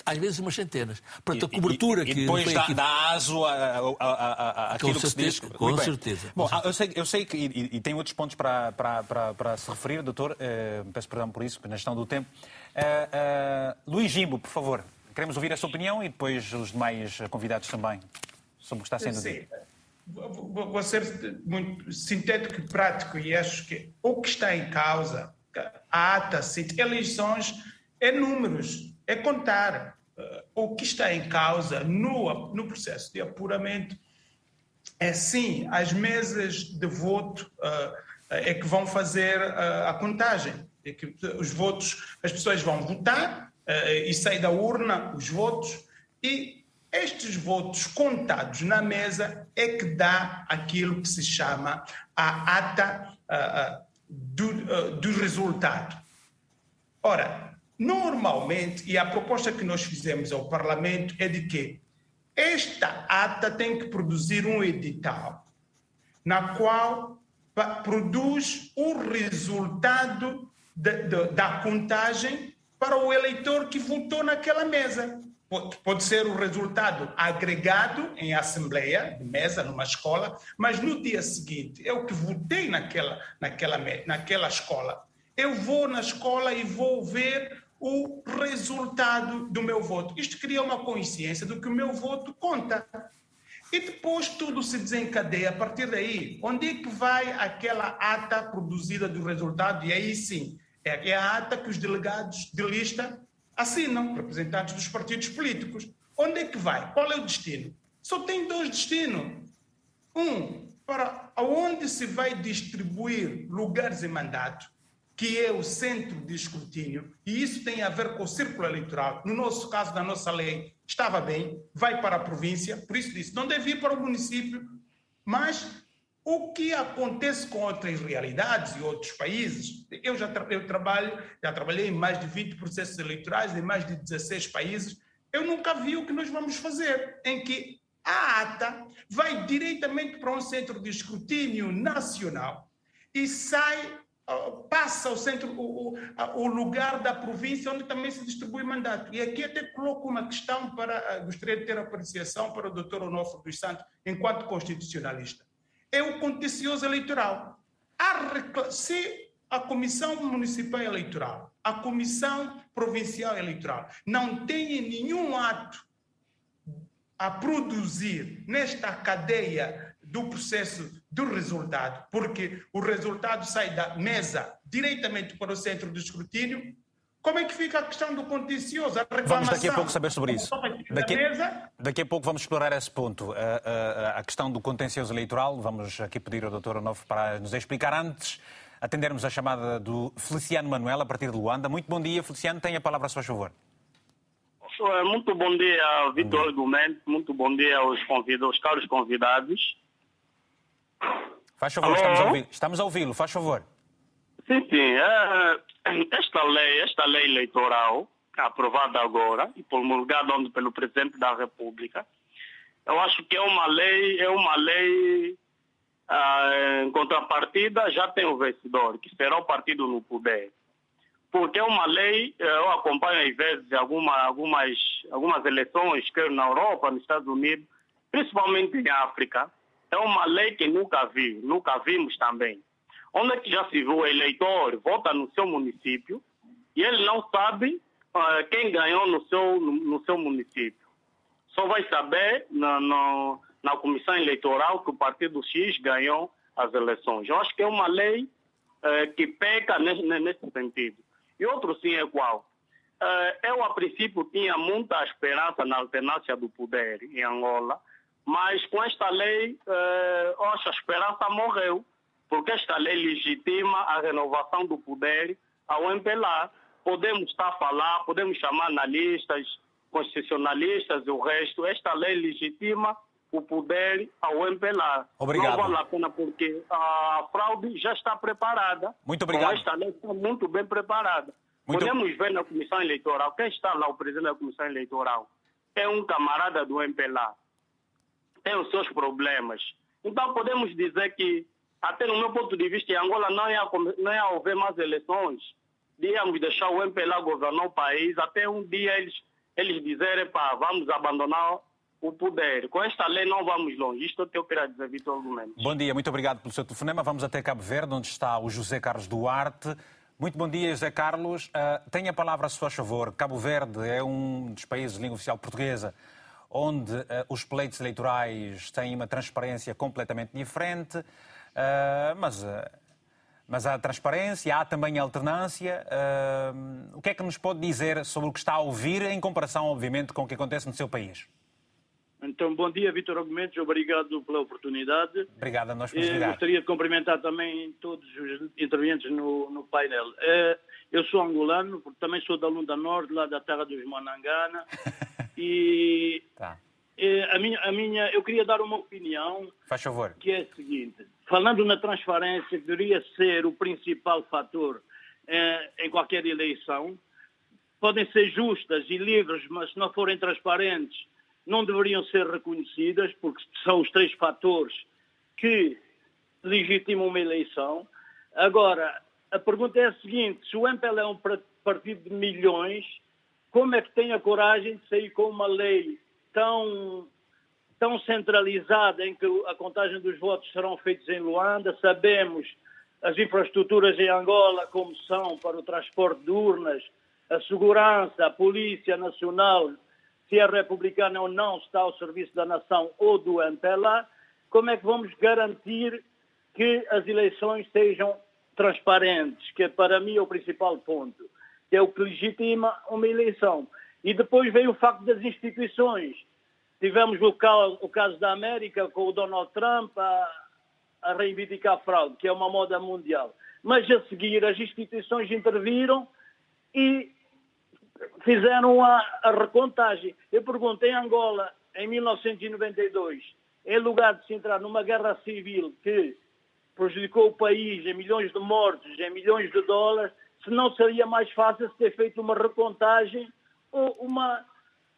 Speaker 2: às vezes, umas centenas. Portanto, a cobertura
Speaker 1: e,
Speaker 2: que.
Speaker 1: e depois
Speaker 2: foi
Speaker 1: dá, aso a, a, a, aquilo que se
Speaker 2: certeza,
Speaker 1: diz.
Speaker 2: com certeza,
Speaker 1: Bom,
Speaker 2: com
Speaker 1: ah, eu sei, eu sei que, e, e tem outros pontos para, para, para, para se referir, doutor, eh, peço perdão por isso, na gestão do tempo. Eh, eh, Luís Jimbo, por favor, queremos ouvir a sua opinião e depois os demais convidados também, sobre o que está sendo
Speaker 5: Sim.
Speaker 1: dito.
Speaker 5: Vou vou- ser muito sintético e prático e acho que o que está em causa, a ata, eleições, é números, é contar. Uh, O que está em causa no, no processo de apuramento é sim as mesas de voto uh, é que vão fazer uh, a contagem. É que os votos, as pessoas vão votar uh, e sai da urna os votos e estes votos contados na mesa é que dá aquilo que se chama a ata uh, do, do resultado. Ora, normalmente, e a proposta que nós fizemos ao Parlamento é de que esta ata tem que produzir um edital na qual produz o resultado de- da contagem para o eleitor que votou naquela mesa. Pode, ser o resultado agregado em assembleia, de mesa, numa escola, mas no dia seguinte, eu que votei naquela, naquela, naquela escola, eu vou na escola e vou ver o resultado do meu voto. Isto cria uma consciência do que o meu voto conta. E depois tudo se desencadeia a partir daí. Onde é que vai aquela ata produzida do resultado? E aí sim, é a ata que os delegados de lista assinam, representantes dos partidos políticos. Onde é que vai? Qual é o destino? Só tem dois destinos. Um, para aonde se vai distribuir lugares e mandato, que é o centro de escrutínio, e isso tem a ver com o círculo eleitoral. No nosso caso, na nossa lei, estava bem, vai para a província, por isso disse, não deve ir para o município, mas o que acontece com outras realidades e outros países, eu já tra eu trabalho, já trabalhei em mais de 20 processos eleitorais em mais de 16 países, eu nunca vi o que nós vamos fazer, em que a ata vai diretamente para um centro de escrutínio nacional e sai, passa ao centro, o, o, o lugar da província onde também se distribui mandato. E aqui até coloco uma questão para, ah, gostaria de ter apreciação para o doutor Onofre dos Santos, enquanto constitucionalista. É o contencioso eleitoral. Recla- Se a Comissão Municipal Eleitoral, a Comissão Provincial Eleitoral não tem nenhum ato a produzir nesta cadeia do processo do resultado, porque o resultado sai da mesa diretamente para o centro de escrutínio. Como é que fica a questão do contencioso? A
Speaker 1: Vamos daqui a
Speaker 5: reclamação?
Speaker 1: pouco saber sobre isso. Daqui, daqui a pouco vamos explorar esse ponto. A, a- a questão do contencioso eleitoral. Vamos aqui pedir ao Dr. Onofre para nos explicar antes. Atendermos a chamada do Feliciano Manuel, a partir de Luanda. Muito bom dia, Feliciano. Tem a palavra a seu favor.
Speaker 9: Eh, Muito bom dia, Vitor Gomes. Muito bom dia aos convidados, aos caros convidados.
Speaker 1: Faz favor,
Speaker 9: Alô?
Speaker 1: estamos a ouvi- estamos a ouvi-lo. Faz favor.
Speaker 9: Sim, sim. eh, Esta lei, esta lei eleitoral, aprovada agora e promulgada pelo Presidente da República, eu acho que é uma lei, é uma lei ah, em contrapartida, já tem o vencedor, que será o partido no poder. Porque é uma lei, eh, eu acompanho às vezes alguma, algumas, algumas eleições, quer na Europa, nos Estados Unidos, principalmente em África, é uma lei que nunca vi, nunca vimos também. Onde é que já se viu o eleitor vota no seu município e ele não sabe ah, quem ganhou no seu, no, no seu município. Só vai saber na, na, na comissão eleitoral que o partido X ganhou as eleições. Eu acho que é uma lei eh, que peca nesse, nesse sentido. E outro sim é qual? Eh, eu, a princípio, tinha muita esperança na alternância do poder em Angola, mas com esta lei, que a esperança morreu, porque esta lei legitima a renovação do poder ao MPLA. Podemos estar a falar, podemos chamar analistas, constitucionalistas e o resto. Esta lei legitima o poder ao MPLA.
Speaker 1: Obrigado.
Speaker 9: Não vale a pena porque a fraude já está preparada.
Speaker 1: Muito obrigado.
Speaker 9: Com esta lei está muito bem preparada.
Speaker 1: Muito-
Speaker 9: Podemos ver na Comissão Eleitoral, quem está lá, o presidente da Comissão Eleitoral, é um camarada do MPLA. Tem os seus problemas. Então podemos dizer que, até no meu ponto de vista, em Angola não ia, não ia haver mais eleições. Íamos deixar o MPLA governar o país até um dia eles, eles dizerem, pá, vamos abandonar o poder. Com esta lei não vamos longe. Isto é o que eu queria dizer, Vitor Argumentos.
Speaker 1: Bom dia, muito obrigado pelo seu telefonema. Vamos até Cabo Verde, onde está o José Carlos Duarte. Muito bom dia, José Carlos. Uh, tenha a palavra, se faz favor. Cabo Verde é um dos países de língua oficial portuguesa onde uh, os pleitos eleitorais têm uma transparência completamente diferente, mas, uh, mas há transparência, há também alternância. Uh, o que é que nos pode dizer sobre o que está a ouvir em comparação, obviamente, com o que acontece no seu país?
Speaker 10: Então, bom dia, Vitor Argumentos. Obrigado pela oportunidade.
Speaker 1: Obrigado a nós por
Speaker 10: Eh,
Speaker 1: ligar.
Speaker 10: gostaria de cumprimentar também todos os intervenientes no, no painel. Eh, eu sou angolano, também sou da Lunda Norte, lá da terra dos Manangana. e
Speaker 1: Tá.
Speaker 10: eh, a, minha, a minha, eu queria dar uma opinião
Speaker 1: Faz favor.
Speaker 10: que é a seguinte. Falando na transparência, que deveria ser o principal fator eh, em qualquer eleição, podem ser justas e livres, mas se não forem transparentes, não deveriam ser reconhecidas, porque são os três fatores que legitimam uma eleição. Agora, a pergunta é a seguinte: se o MPL é um partido de milhões, como é que tem a coragem de sair com uma lei tão, tão centralizada em que a contagem dos votos serão feitos em Luanda? Sabemos as infraestruturas em Angola como são para o transporte de urnas, a segurança, a Polícia Nacional, se é republicana ou não, está ao serviço da nação ou do MPLA. Como é que vamos garantir que as eleições sejam transparentes, que para mim é o principal ponto, que é o que legitima uma eleição. E depois veio o facto das instituições. Tivemos o caso, o caso da América com o Donald Trump a, a reivindicar fraude, que é uma moda mundial. Mas a seguir as instituições interviram e fizeram a, a recontagem. Eu pergunto, em Angola, em 1992, em lugar de se entrar numa guerra civil que prejudicou o país em milhões de mortos, em milhões de dólares, se não seria mais fácil se ter feito uma recontagem ou uma,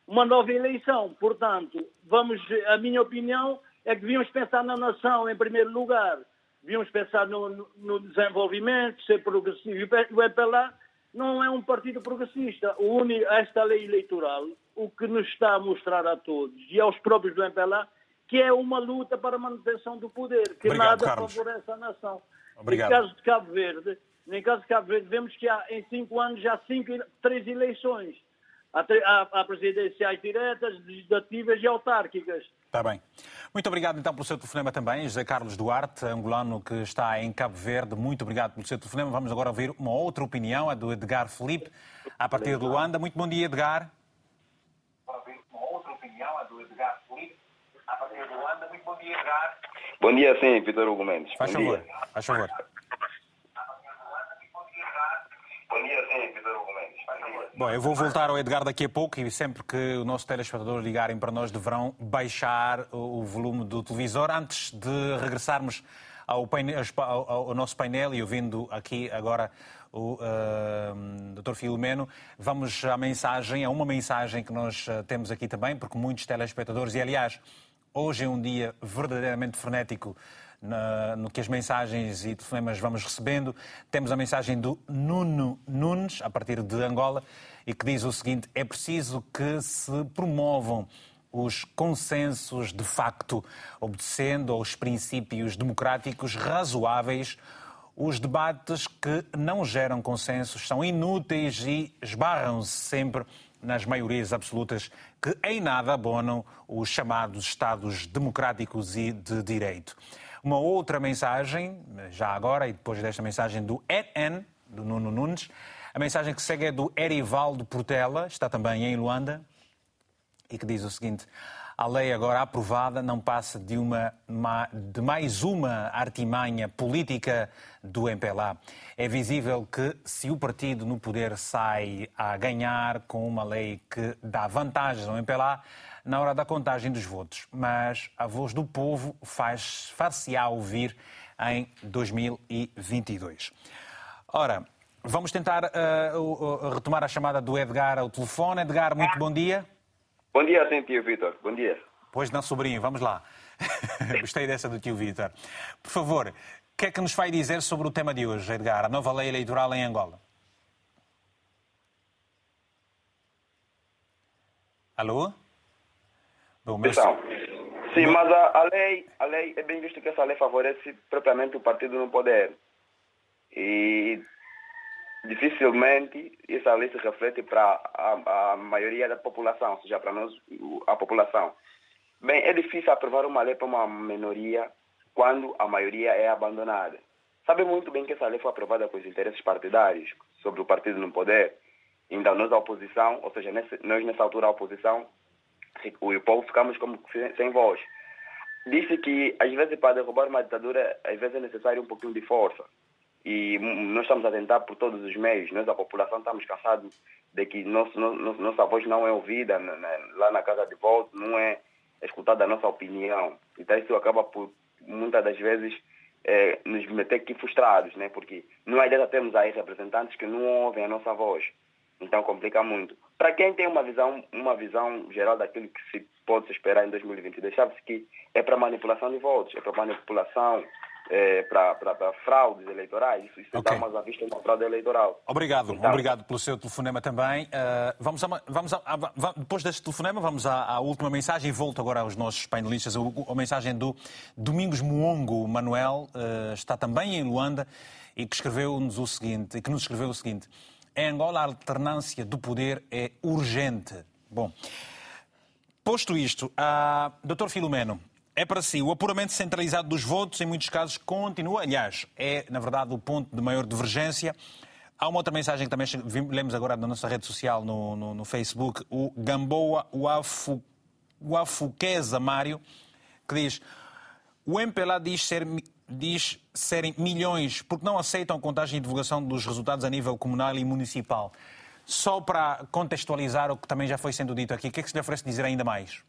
Speaker 10: uma nova eleição. Portanto, vamos, a minha opinião é que devíamos pensar na nação em primeiro lugar, devíamos pensar no, no- no desenvolvimento, ser progressivo. O EPLA não é um partido progressista. O uni- esta lei eleitoral, o que nos está a mostrar a todos e aos próprios do MPLA, que é uma luta para a manutenção do poder, que
Speaker 1: Obrigado,
Speaker 10: nada
Speaker 1: Carlos.
Speaker 10: favorece a nação.
Speaker 1: Obrigado.
Speaker 10: No caso de Cabo Verde, no caso de Cabo Verde, vemos que há, em cinco anos já cinco, três eleições. Há, tre- há, há presidenciais diretas, legislativas e autárquicas.
Speaker 1: Está bem. Muito obrigado então pelo seu telefonema também, José Carlos Duarte, angolano que está em Cabo Verde. Muito obrigado pelo seu telefonema. Vamos agora ouvir uma outra opinião, a do Edgar Felipe, a partir de Luanda. Muito bom dia, Edgar.
Speaker 11: Bom dia, sim, Vitor Hugo Mendes.
Speaker 1: Faz
Speaker 11: Bom
Speaker 1: favor.
Speaker 11: dia.
Speaker 1: Faz favor.
Speaker 11: Bom dia, sim, Vitor Hugo Mendes.
Speaker 1: Bom, eu vou voltar ao Edgar daqui a pouco e sempre que o nosso telespectador ligarem para nós deverão baixar o volume do televisor. Antes de regressarmos ao, painel- ao- nosso painel e ouvindo aqui agora o uh, Dr. Filomeno, vamos à mensagem, a uma mensagem que nós eh, temos aqui também, porque muitos telespectadores, e aliás, hoje é um dia verdadeiramente frenético na- no que as mensagens e telefonemas vamos recebendo. Temos a mensagem do Nuno Nunes, a partir de Angola, e que diz o seguinte: é preciso que se promovam os consensos de facto, obedecendo aos princípios democráticos razoáveis. Os debates que não geram consensos são inúteis e esbarram-se sempre nas maiorias absolutas que em nada abonam os chamados Estados democráticos e de direito. Uma outra mensagem, já agora, e depois desta mensagem do EN, do Nuno Nunes, a mensagem que segue é do Erivaldo Portela, está também em Luanda, e que diz o seguinte: A lei agora aprovada não passa de, uma, de mais uma artimanha política do MPLA. É visível que se o partido no poder sai a ganhar com uma lei que dá vantagens ao MPLA na hora da contagem dos votos, mas a voz do povo faz far-se-á ouvir em 2022. Ora, vamos tentar uh, uh, retomar a chamada do Edgar ao telefone. Edgar, muito bom dia.
Speaker 11: Bom dia, sim, tio Vitor. Bom dia.
Speaker 1: Pois não, sobrinho, vamos lá. Gostei dessa do tio Vitor. Por favor, o que é que nos vai dizer sobre o tema de hoje, Edgar? A nova lei eleitoral em Angola. Alô?
Speaker 11: Bom, mas... Então, sim, mas a, a, lei, a lei, é bem visto que essa lei favorece propriamente o partido no poder. E dificilmente essa lei se reflete para a, a, maioria da população, ou seja, para nós, a população. Bem, é difícil aprovar uma lei para uma minoria quando a maioria é abandonada. Sabe muito bem que essa lei foi aprovada com os interesses partidários sobre o partido no poder. Então, nós, a oposição, ou seja, nesse, nós, nessa altura, a oposição, o povo ficamos como sem, voz. Disse que, às vezes, para derrubar uma ditadura, às vezes é necessário um pouquinho de força e nós estamos a tentar por todos os meios. Nós, a população, estamos cansados de que nosso, nossa voz não é ouvida lá na casa de voto, não é escutada a nossa opinião. Então isso acaba por, muitas das vezes, é, nos meter aqui frustrados, né? porque não adianta termos aí representantes que não ouvem a nossa voz. Então complica muito. Para quem tem uma visão, uma visão geral daquilo que se pode esperar em 2022, sabe-se que é para manipulação de votos, é para manipulação é, para fraudes eleitorais. Isso, isso okay. dá mais à vista uma fraude eleitoral.
Speaker 1: Obrigado, então, obrigado pelo seu telefonema também. Uh, vamos a, vamos a, a, depois deste telefonema, vamos à, última mensagem e volto agora aos nossos painelistas. A, mensagem do Domingos Muongo Manuel, uh, está também em Luanda e que escreveu-nos o seguinte, e que nos escreveu o seguinte. Em Angola, a alternância do poder é urgente. Bom, posto isto, uh, Dr. Filomeno, é para si. O apuramento centralizado dos votos, em muitos casos, continua. Aliás, é, na verdade, o ponto de maior divergência. Há uma outra mensagem que também lemos agora na nossa rede social, no, no, no Facebook, o Gamboa Uafuqueza Mário, que diz: o MPLA diz, ser, diz serem milhões porque não aceitam contagem e divulgação dos resultados a nível comunal e municipal. Só para contextualizar o que também já foi sendo dito aqui, o que é que se lhe oferece dizer ainda mais?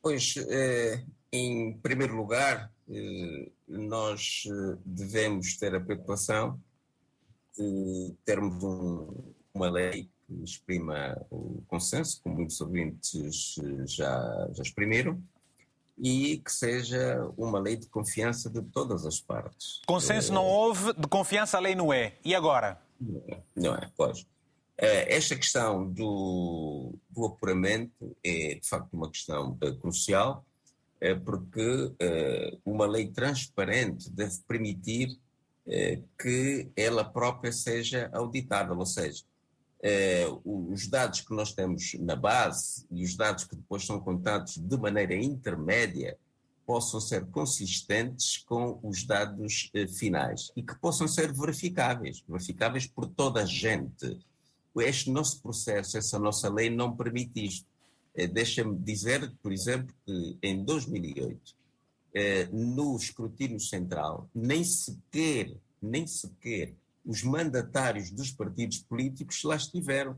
Speaker 4: Pois, eh, em primeiro lugar, eh, nós eh, devemos ter a preocupação de termos um, uma lei que exprima o consenso, como muitos ouvintes já, já exprimiram, e que seja uma lei de confiança de todas as partes.
Speaker 1: Consenso não houve, de confiança a lei não é. E agora?
Speaker 4: Não é, não é pois. Eh, esta questão do, do apuramento é, de facto, uma questão uh, crucial, porque uma lei transparente deve permitir que ela própria seja auditável, ou seja, os dados que nós temos na base e os dados que depois são contados de maneira intermédia possam ser consistentes com os dados finais e que possam ser verificáveis, verificáveis por toda a gente este nosso processo, essa nossa lei não permite isto. Eh, deixa-me dizer, por exemplo, que em 2008, eh, no escrutínio central, nem sequer, nem sequer os mandatários dos partidos políticos lá estiveram.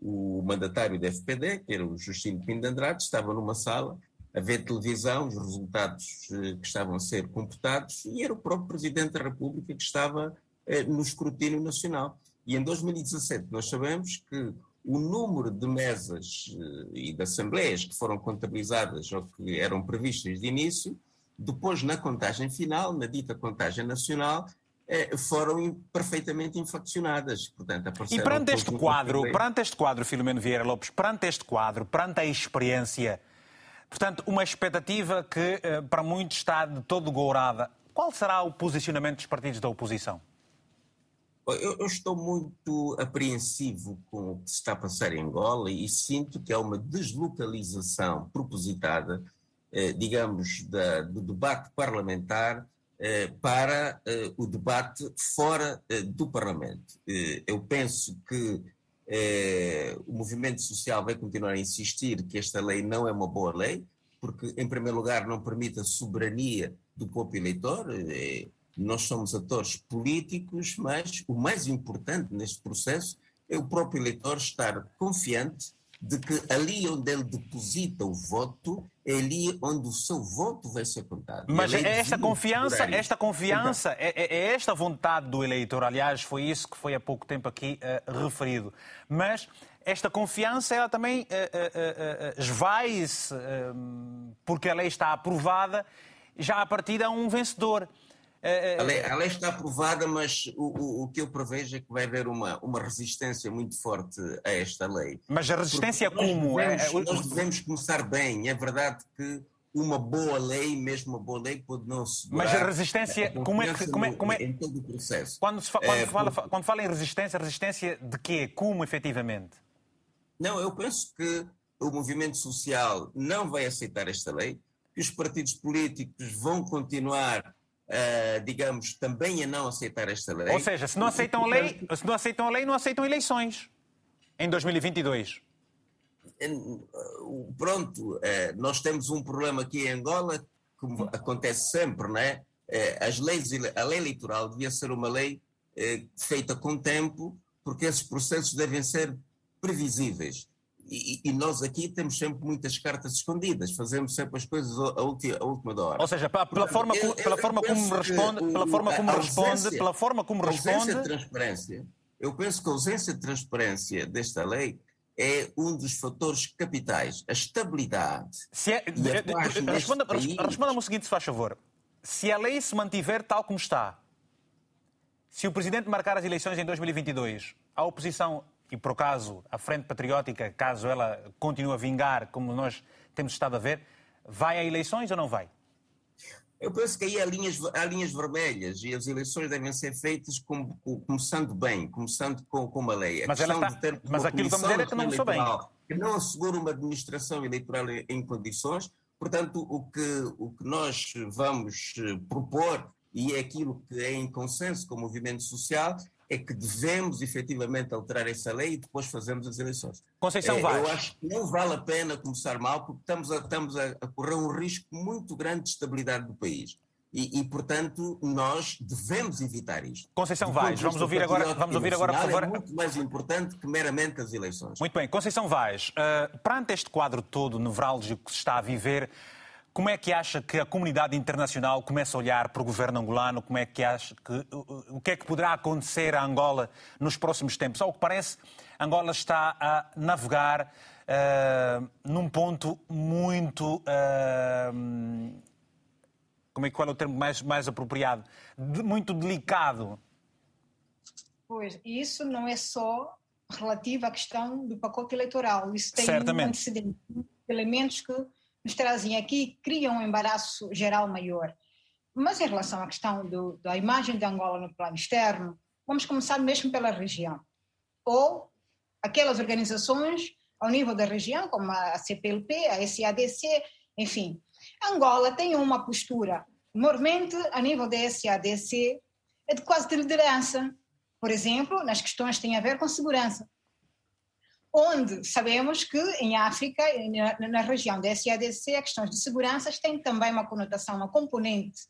Speaker 4: O mandatário da FPD, que era o Justino Pinto Andrade, estava numa sala a ver televisão, os resultados eh, que estavam a ser computados, e era o próprio Presidente da República que estava no escrutínio nacional. E em 2017 nós sabemos que o número de mesas eh, e de assembleias que foram contabilizadas ou que eram previstas de início, depois na contagem final, na dita contagem nacional, eh, foram perfeitamente inflacionadas.
Speaker 1: Portanto, e perante este quadro, perante este quadro, Filomeno Vieira Lopes, perante este quadro, perante a experiência, portanto, uma expectativa que eh, para muitos está de todo gourada, qual será o posicionamento dos partidos da oposição?
Speaker 4: Eu, eu, estou muito apreensivo com o que se está a passar em Angola e sinto que há uma deslocalização propositada, eh, digamos, da, do debate parlamentar eh, para eh, o debate fora eh, do Parlamento. Eh, eu penso que eh, o movimento social vai continuar a insistir que esta lei não é uma boa lei, porque, em primeiro lugar, não permite a soberania do povo eleitor. Eh, nós somos atores políticos, mas o mais importante neste processo é o próprio eleitor estar confiante de que ali onde ele deposita o voto é ali onde o seu voto vai ser contado.
Speaker 1: Mas é esta confiança, esta confiança, então, é, é, esta vontade do eleitor, aliás, foi isso que foi há pouco tempo aqui uh, referido. Mas esta confiança ela também uh, uh, esvai-se porque a lei está aprovada já a partir de um vencedor.
Speaker 4: A lei, a lei, está aprovada, mas o, o, o, que eu prevejo é que vai haver uma, uma resistência muito forte a esta lei.
Speaker 1: Mas a resistência como?
Speaker 4: Devemos, é, nós devemos começar bem. É verdade que uma boa lei, mesmo uma boa lei, pode não
Speaker 1: Mas a resistência, a como é que. Como é, como é,
Speaker 4: em todo o processo.
Speaker 1: Quando, fa, quando, é, fala, porque... quando fala em resistência, resistência de quê? Como efetivamente?
Speaker 4: Não, eu penso que o movimento social não vai aceitar esta lei, que os partidos políticos vão continuar Uh, digamos, também a não aceitar esta lei.
Speaker 1: Ou seja, se não aceitam a lei, se não aceitam a lei, não aceitam eleições em 2022.
Speaker 4: Pronto, uh, nós temos um problema aqui em Angola, como acontece sempre, é? Uh, as leis, a lei eleitoral devia ser uma lei feita com tempo, porque esses processos devem ser previsíveis. E, e, nós aqui temos sempre muitas cartas escondidas, fazemos sempre as coisas à última, à última hora.
Speaker 1: Ou seja, pela forma, eu, pela forma como responde, pela forma como responde, pela forma como responde.
Speaker 4: de transparência. Eu penso que a ausência de transparência desta lei é um dos fatores capitais, a estabilidade.
Speaker 1: Se é, Responda-me responda o seguinte, se faz favor. Se a lei se mantiver tal como está, se o Presidente marcar as eleições em 2022, a oposição e por acaso a Frente Patriótica, caso ela continue a vingar, como nós temos estado a ver, vai a eleições ou não vai?
Speaker 4: Eu penso que aí há linhas, há linhas vermelhas e as eleições devem ser feitas com, com, começando bem, começando com, com uma lei.
Speaker 1: A mas, ela está, mas aquilo que vamos dizer é que não começou bem.
Speaker 4: Que não assegura uma administração eleitoral em condições. Portanto, o que, o que nós vamos eh, propor, e é aquilo que é em consenso com o movimento social, é que devemos efetivamente alterar essa lei e depois fazemos as eleições.
Speaker 1: Conceição é, Vaz.
Speaker 4: Eu acho que não vale a pena começar mal, porque estamos a, estamos a, a correr um risco muito grande de estabilidade do país. E, e, portanto, nós devemos evitar isto.
Speaker 1: Conceição Vaz, vamos ouvir agora, vamos ouvir agora, por favor.
Speaker 4: É muito mais importante que meramente as eleições.
Speaker 1: Muito bem. Conceição Vaz, uh, perante este quadro todo nevrálgico que se está a viver, como é que acha que a comunidade internacional começa a olhar para o governo angolano? Como é que acha que o que é que poderá acontecer a Angola nos próximos tempos? Ao que parece, Angola está a navegar uh, num ponto muito uh, como é qual é o termo mais mais apropriado? De, muito delicado.
Speaker 3: Pois isso não é só relativo à questão do pacote eleitoral. Isso tem Certamente. Um elementos que nos trazem aqui criam um embaraço geral maior. Mas em relação à questão do, da imagem de Angola no plano externo, vamos começar mesmo pela região. Ou aquelas organizações ao nível da região, como a CPLP, a SADC, enfim. Angola tem uma postura, normalmente a nível da SADC, é de quase de liderança. Por exemplo, nas questões que têm a ver com segurança onde sabemos que em África, na, na região da SADC, as questões de segurança têm também uma conotação, uma componente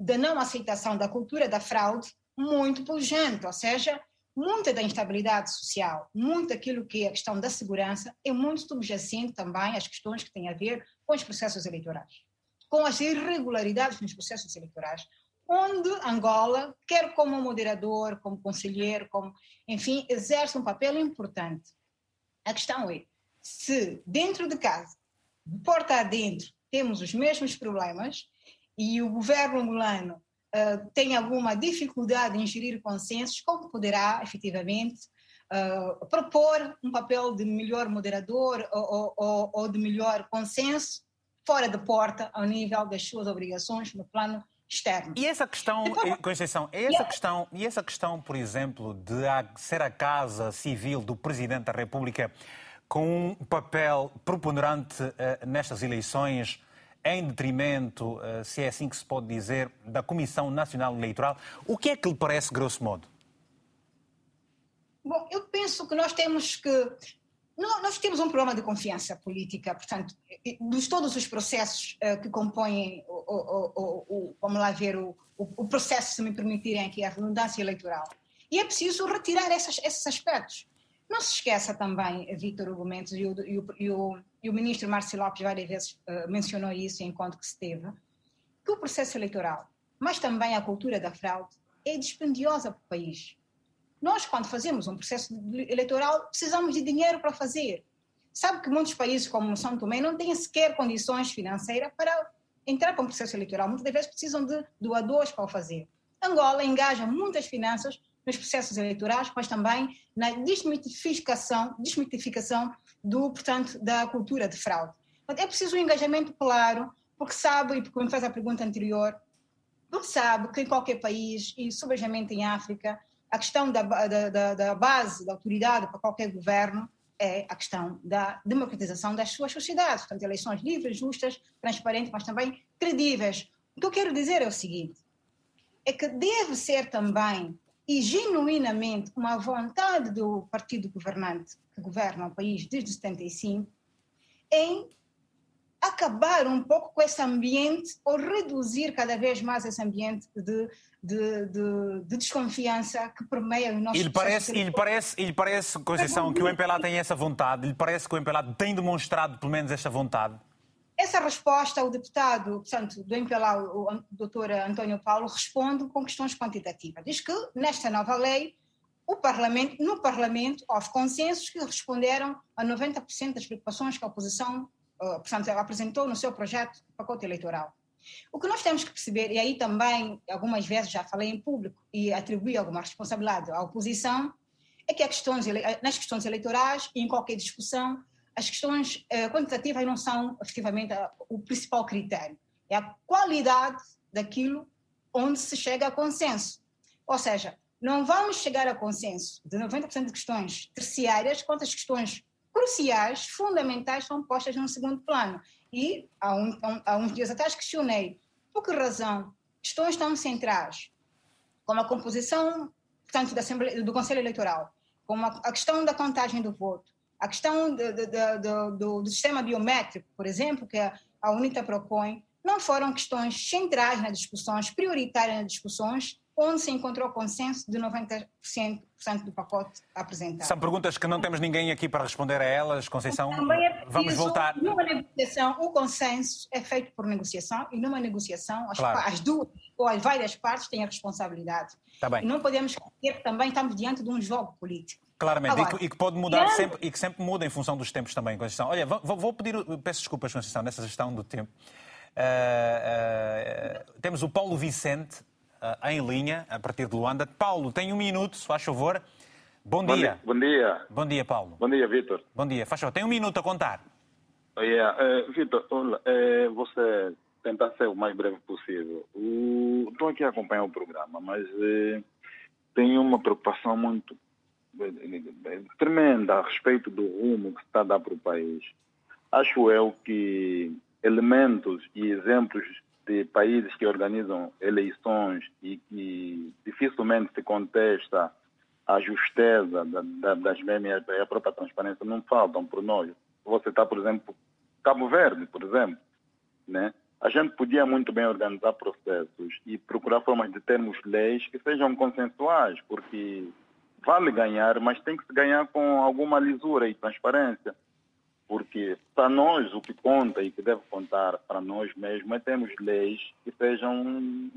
Speaker 3: da não aceitação da cultura da fraude muito pujante, ou seja, muita da instabilidade social, muito daquilo que é a questão da segurança é muito subjacente também às questões que têm a ver com os processos eleitorais, com as irregularidades nos processos eleitorais, onde Angola, quer como moderador, como conselheiro, como, enfim, exerce um papel importante. A questão é se dentro de casa, de porta adentro, temos os mesmos problemas e o governo angolano uh, tem alguma dificuldade em gerir consensos, como poderá efetivamente uh, propor um papel de melhor moderador ou, ou, ou de melhor consenso fora da porta ao nível das suas obrigações no plano externo.
Speaker 1: E essa questão, então, Conceição, essa yeah. questão, e essa questão, por exemplo, de ser a casa civil do Presidente da República com um papel preponderante uh, nestas eleições, em detrimento, uh, se é assim que se pode dizer, da Comissão Nacional Eleitoral, o que é que lhe parece, grosso modo?
Speaker 3: Bom, eu penso que nós temos que. Nós temos um problema de confiança política, portanto, de todos os processos uh, que compõem, o, vamos lá ver, o, o, processo, se me permitirem aqui, a redundância eleitoral. E é preciso retirar essas, esses aspectos. Não se esqueça também, Vítor Hugo Mendes, e o, e o, e o, ministro Márcio Lopes várias vezes uh, mencionou isso em encontro que se teve, que o processo eleitoral, mas também a cultura da fraude, é dispendiosa para o país. Nós, quando fazemos um processo eleitoral, precisamos de dinheiro para fazer. Sabe que muitos países, como São Tomé, não têm sequer condições financeiras para entrar para um processo eleitoral. Muitas vezes precisam de doadores para o fazer. Angola engaja muitas finanças nos processos eleitorais, mas também na desmitificação, desmitificação do, portanto, da cultura de fraude. É preciso um engajamento claro, porque sabe, e porque me fez a pergunta anterior, porque sabe que em qualquer país, e sobretudo em África, a questão da, da, da base, da autoridade para qualquer governo é a questão da democratização das suas sociedades. Portanto, eleições livres, justas, transparentes, mas também credíveis. O que eu quero dizer é o seguinte: é que deve ser também e genuinamente uma vontade do partido governante que governa o país desde 75 em acabar um pouco com esse ambiente ou reduzir cada vez mais esse ambiente de, de, de, de desconfiança que permeia o nosso
Speaker 1: ele parece, ele parece, ele parece, Conceição, que o MPLA tem essa vontade, ele parece que o MPLA tem demonstrado pelo menos esta vontade.
Speaker 3: Essa resposta, o deputado, portanto, do MPLA, o doutor António Paulo, responde com questões quantitativas. Diz que, nesta nova lei, o Parlamento, no Parlamento houve consensos que responderam a 90% das preocupações que a oposição portanto, apresentou no seu projeto de pacote eleitoral. O que nós temos que perceber, e aí também algumas vezes já falei em público e atribuí alguma responsabilidade à oposição, é que questões, nas questões eleitorais e em qualquer discussão, as questões eh, quantitativas não são efetivamente o principal critério. É a qualidade daquilo onde se chega a consenso. Ou seja, não vamos chegar a consenso de 90% de questões terciárias, quanto as questões cruciais, fundamentais, são postas num segundo plano. E há, um, há uns dias atrás questionei por que razão questões tão centrais, como a composição portanto, da Assembleia, do Conselho Eleitoral, como a, a questão da contagem do voto, a questão do, do, do, do, sistema biométrico, por exemplo, que a UNITA propõe, não foram questões centrais nas discussões, prioritárias nas discussões, onde se encontrou consenso de 90% do pacote apresentado.
Speaker 1: São perguntas que não temos ninguém aqui para responder a elas, Conceição.
Speaker 3: Também é Vamos voltar. Numa negociação, o consenso é feito por negociação e numa negociação as, claro. as duas ou as várias partes têm a responsabilidade.
Speaker 1: Tá bem.
Speaker 3: E não podemos esquecer que também estamos diante de um jogo político.
Speaker 1: Claramente, Agora, e, que, e, que, pode mudar sempre, e que sempre muda em função dos tempos também, Conceição. Olha, vou, vou pedir, peço desculpas, Conceição, nessa gestão do tempo. Uh, uh, temos o Paulo Vicente uh, em linha, a partir de Luanda. Paulo, tem um minuto, se faz favor. Bom dia.
Speaker 12: Bom dia.
Speaker 1: Bom dia, Paulo.
Speaker 12: Bom dia, Vitor.
Speaker 1: Bom dia. Faz favor, tem um minuto a contar.
Speaker 12: Oh, yeah. uh, Vitor, uh, você tentar ser o mais breve possível. Estou aqui a acompanhar o programa, mas tenho uma preocupação muito tremenda a respeito do rumo que se está a dar para o país. Acho eu que elementos e exemplos de países que organizam eleições e que dificilmente se contesta a justeza da, da, das mesmas e a própria transparência não faltam por nós. Você está, por exemplo, Cabo Verde, por exemplo, né? A gente podia muito bem organizar processos e procurar formas de termos leis que sejam consensuais, porque vale ganhar, mas tem que se ganhar com alguma lisura e transparência. Porque para nós o que conta e que deve contar para nós mesmos é termos leis que sejam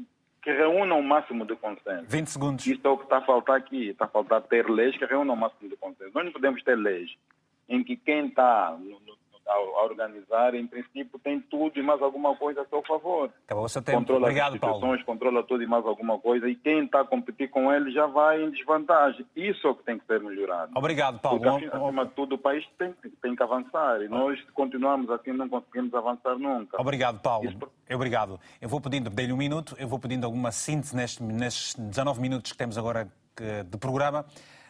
Speaker 12: que reúnam o máximo de consenso.
Speaker 1: 20 segundos.
Speaker 12: Isso é o que está a faltar aqui. Está a faltar ter leis que reúnam o máximo de consenso. Nós não podemos ter leis em que quem está no, a organizar, em princípio, tem tudo e mais alguma coisa a seu favor.
Speaker 1: Acabou seu tempo. Controla Obrigado, as
Speaker 12: Paulo. controla tudo e mais alguma coisa, e quem está a competir com ele já vai em desvantagem. Isso é o que tem que ser melhorado.
Speaker 1: Obrigado, Paulo.
Speaker 12: Porque, acima de tudo, o país tem, tem que avançar, e nós continuamos assim, não conseguimos avançar nunca.
Speaker 1: Obrigado, Paulo. Isso... Obrigado. Eu vou pedindo, dei-lhe um minuto, eu vou pedindo alguma síntese nestes, nestes 19 minutos que temos agora de programa.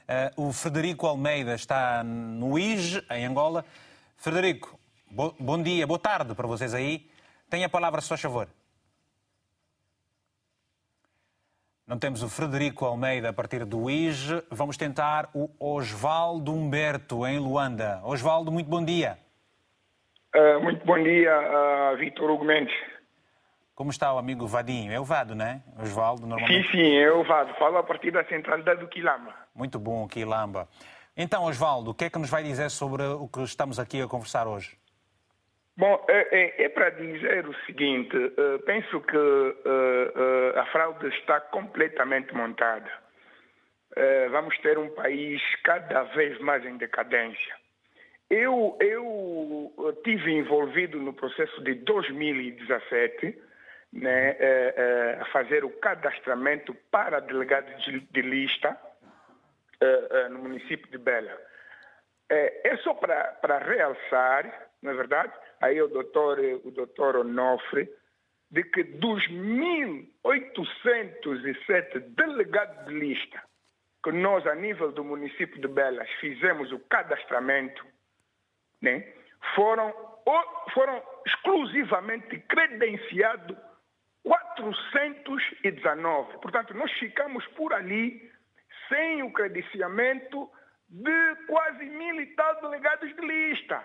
Speaker 1: Uh, o Frederico Almeida está no IGE, em Angola. Frederico, Bo bom dia, boa tarde para vocês aí. Tenha a palavra, se faz favor. Não temos o Frederico Almeida a partir do IGE. Vamos tentar o Osvaldo Humberto, em Luanda. Osvaldo, muito bom dia.
Speaker 5: Uh, muito bom dia, uh, Vitor Hugo Mendes.
Speaker 1: Como está o amigo Vadinho? É o Vado, né? Osvaldo, normalmente.
Speaker 5: Sim, sim, é o Vado. Falo a partir da centralidade do Quilamba.
Speaker 1: Muito bom, Quilamba. Então, Osvaldo, o que é que nos vai dizer sobre o que estamos aqui a conversar hoje?
Speaker 5: Bom, é, é, é para dizer o seguinte: uh, penso que uh, uh, a fraude está completamente montada. vamos ter um país cada vez mais em decadência. Eu, eu tive envolvido no processo de 2017 né, a fazer o cadastramento para delegados de, de lista no município de Bela. é só para realçar, não é verdade? aí o doutor, o doutor Onofre, de que dos 1.807 delegados de lista que nós, a nível do município de Belas, fizemos o cadastramento, né, foram, foram exclusivamente credenciados 419. Portanto, nós ficamos por ali sem o credenciamento de quase mil e tal delegados de lista.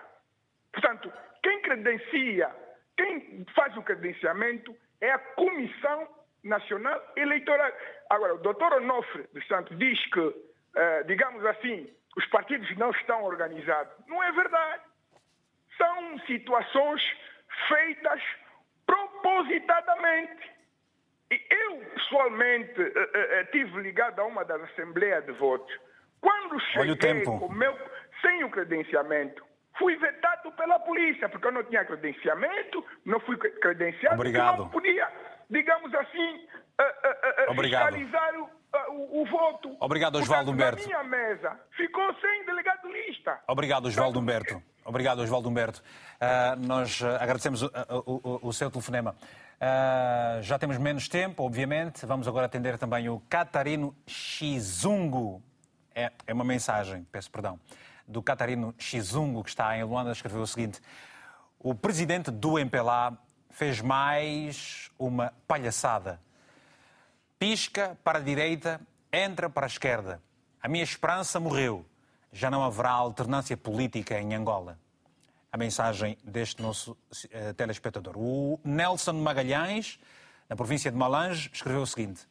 Speaker 5: Portanto, quem credencia, quem faz o credenciamento é a Comissão Nacional Eleitoral. Agora, o doutor Onofre dos Santos diz que, eh, digamos assim, os partidos não estão organizados. Não é verdade. São situações feitas propositadamente. Eu, pessoalmente, eh, eh, estive ligado a uma das assembleias de votos. Quando cheguei o meu, sem o credenciamento, fui vetado pela polícia, porque eu não tinha credenciamento, não fui credenciado,
Speaker 1: Obrigado.
Speaker 5: não podia, digamos assim, fiscalizar o, o, o, voto.
Speaker 1: Obrigado, Osvaldo Humberto.
Speaker 5: Na minha mesa ficou sem delegado lista.
Speaker 1: Obrigado, Osvaldo Humberto. Obrigado, Osvaldo Humberto. nós agradecemos o, o, o, seu telefonema. já temos menos tempo, obviamente. Vamos agora atender também o Catarino Xizungo. É, é uma mensagem, peço perdão do Catarino Xizungo, que está em Luanda, escreveu o seguinte: O presidente do MPLA fez mais uma palhaçada. Pisca para a direita, entra para a esquerda. A minha esperança morreu. Já não haverá alternância política em Angola. A mensagem deste nosso uh, telespectador. O Nelson Magalhães, na província de Malange, escreveu o seguinte: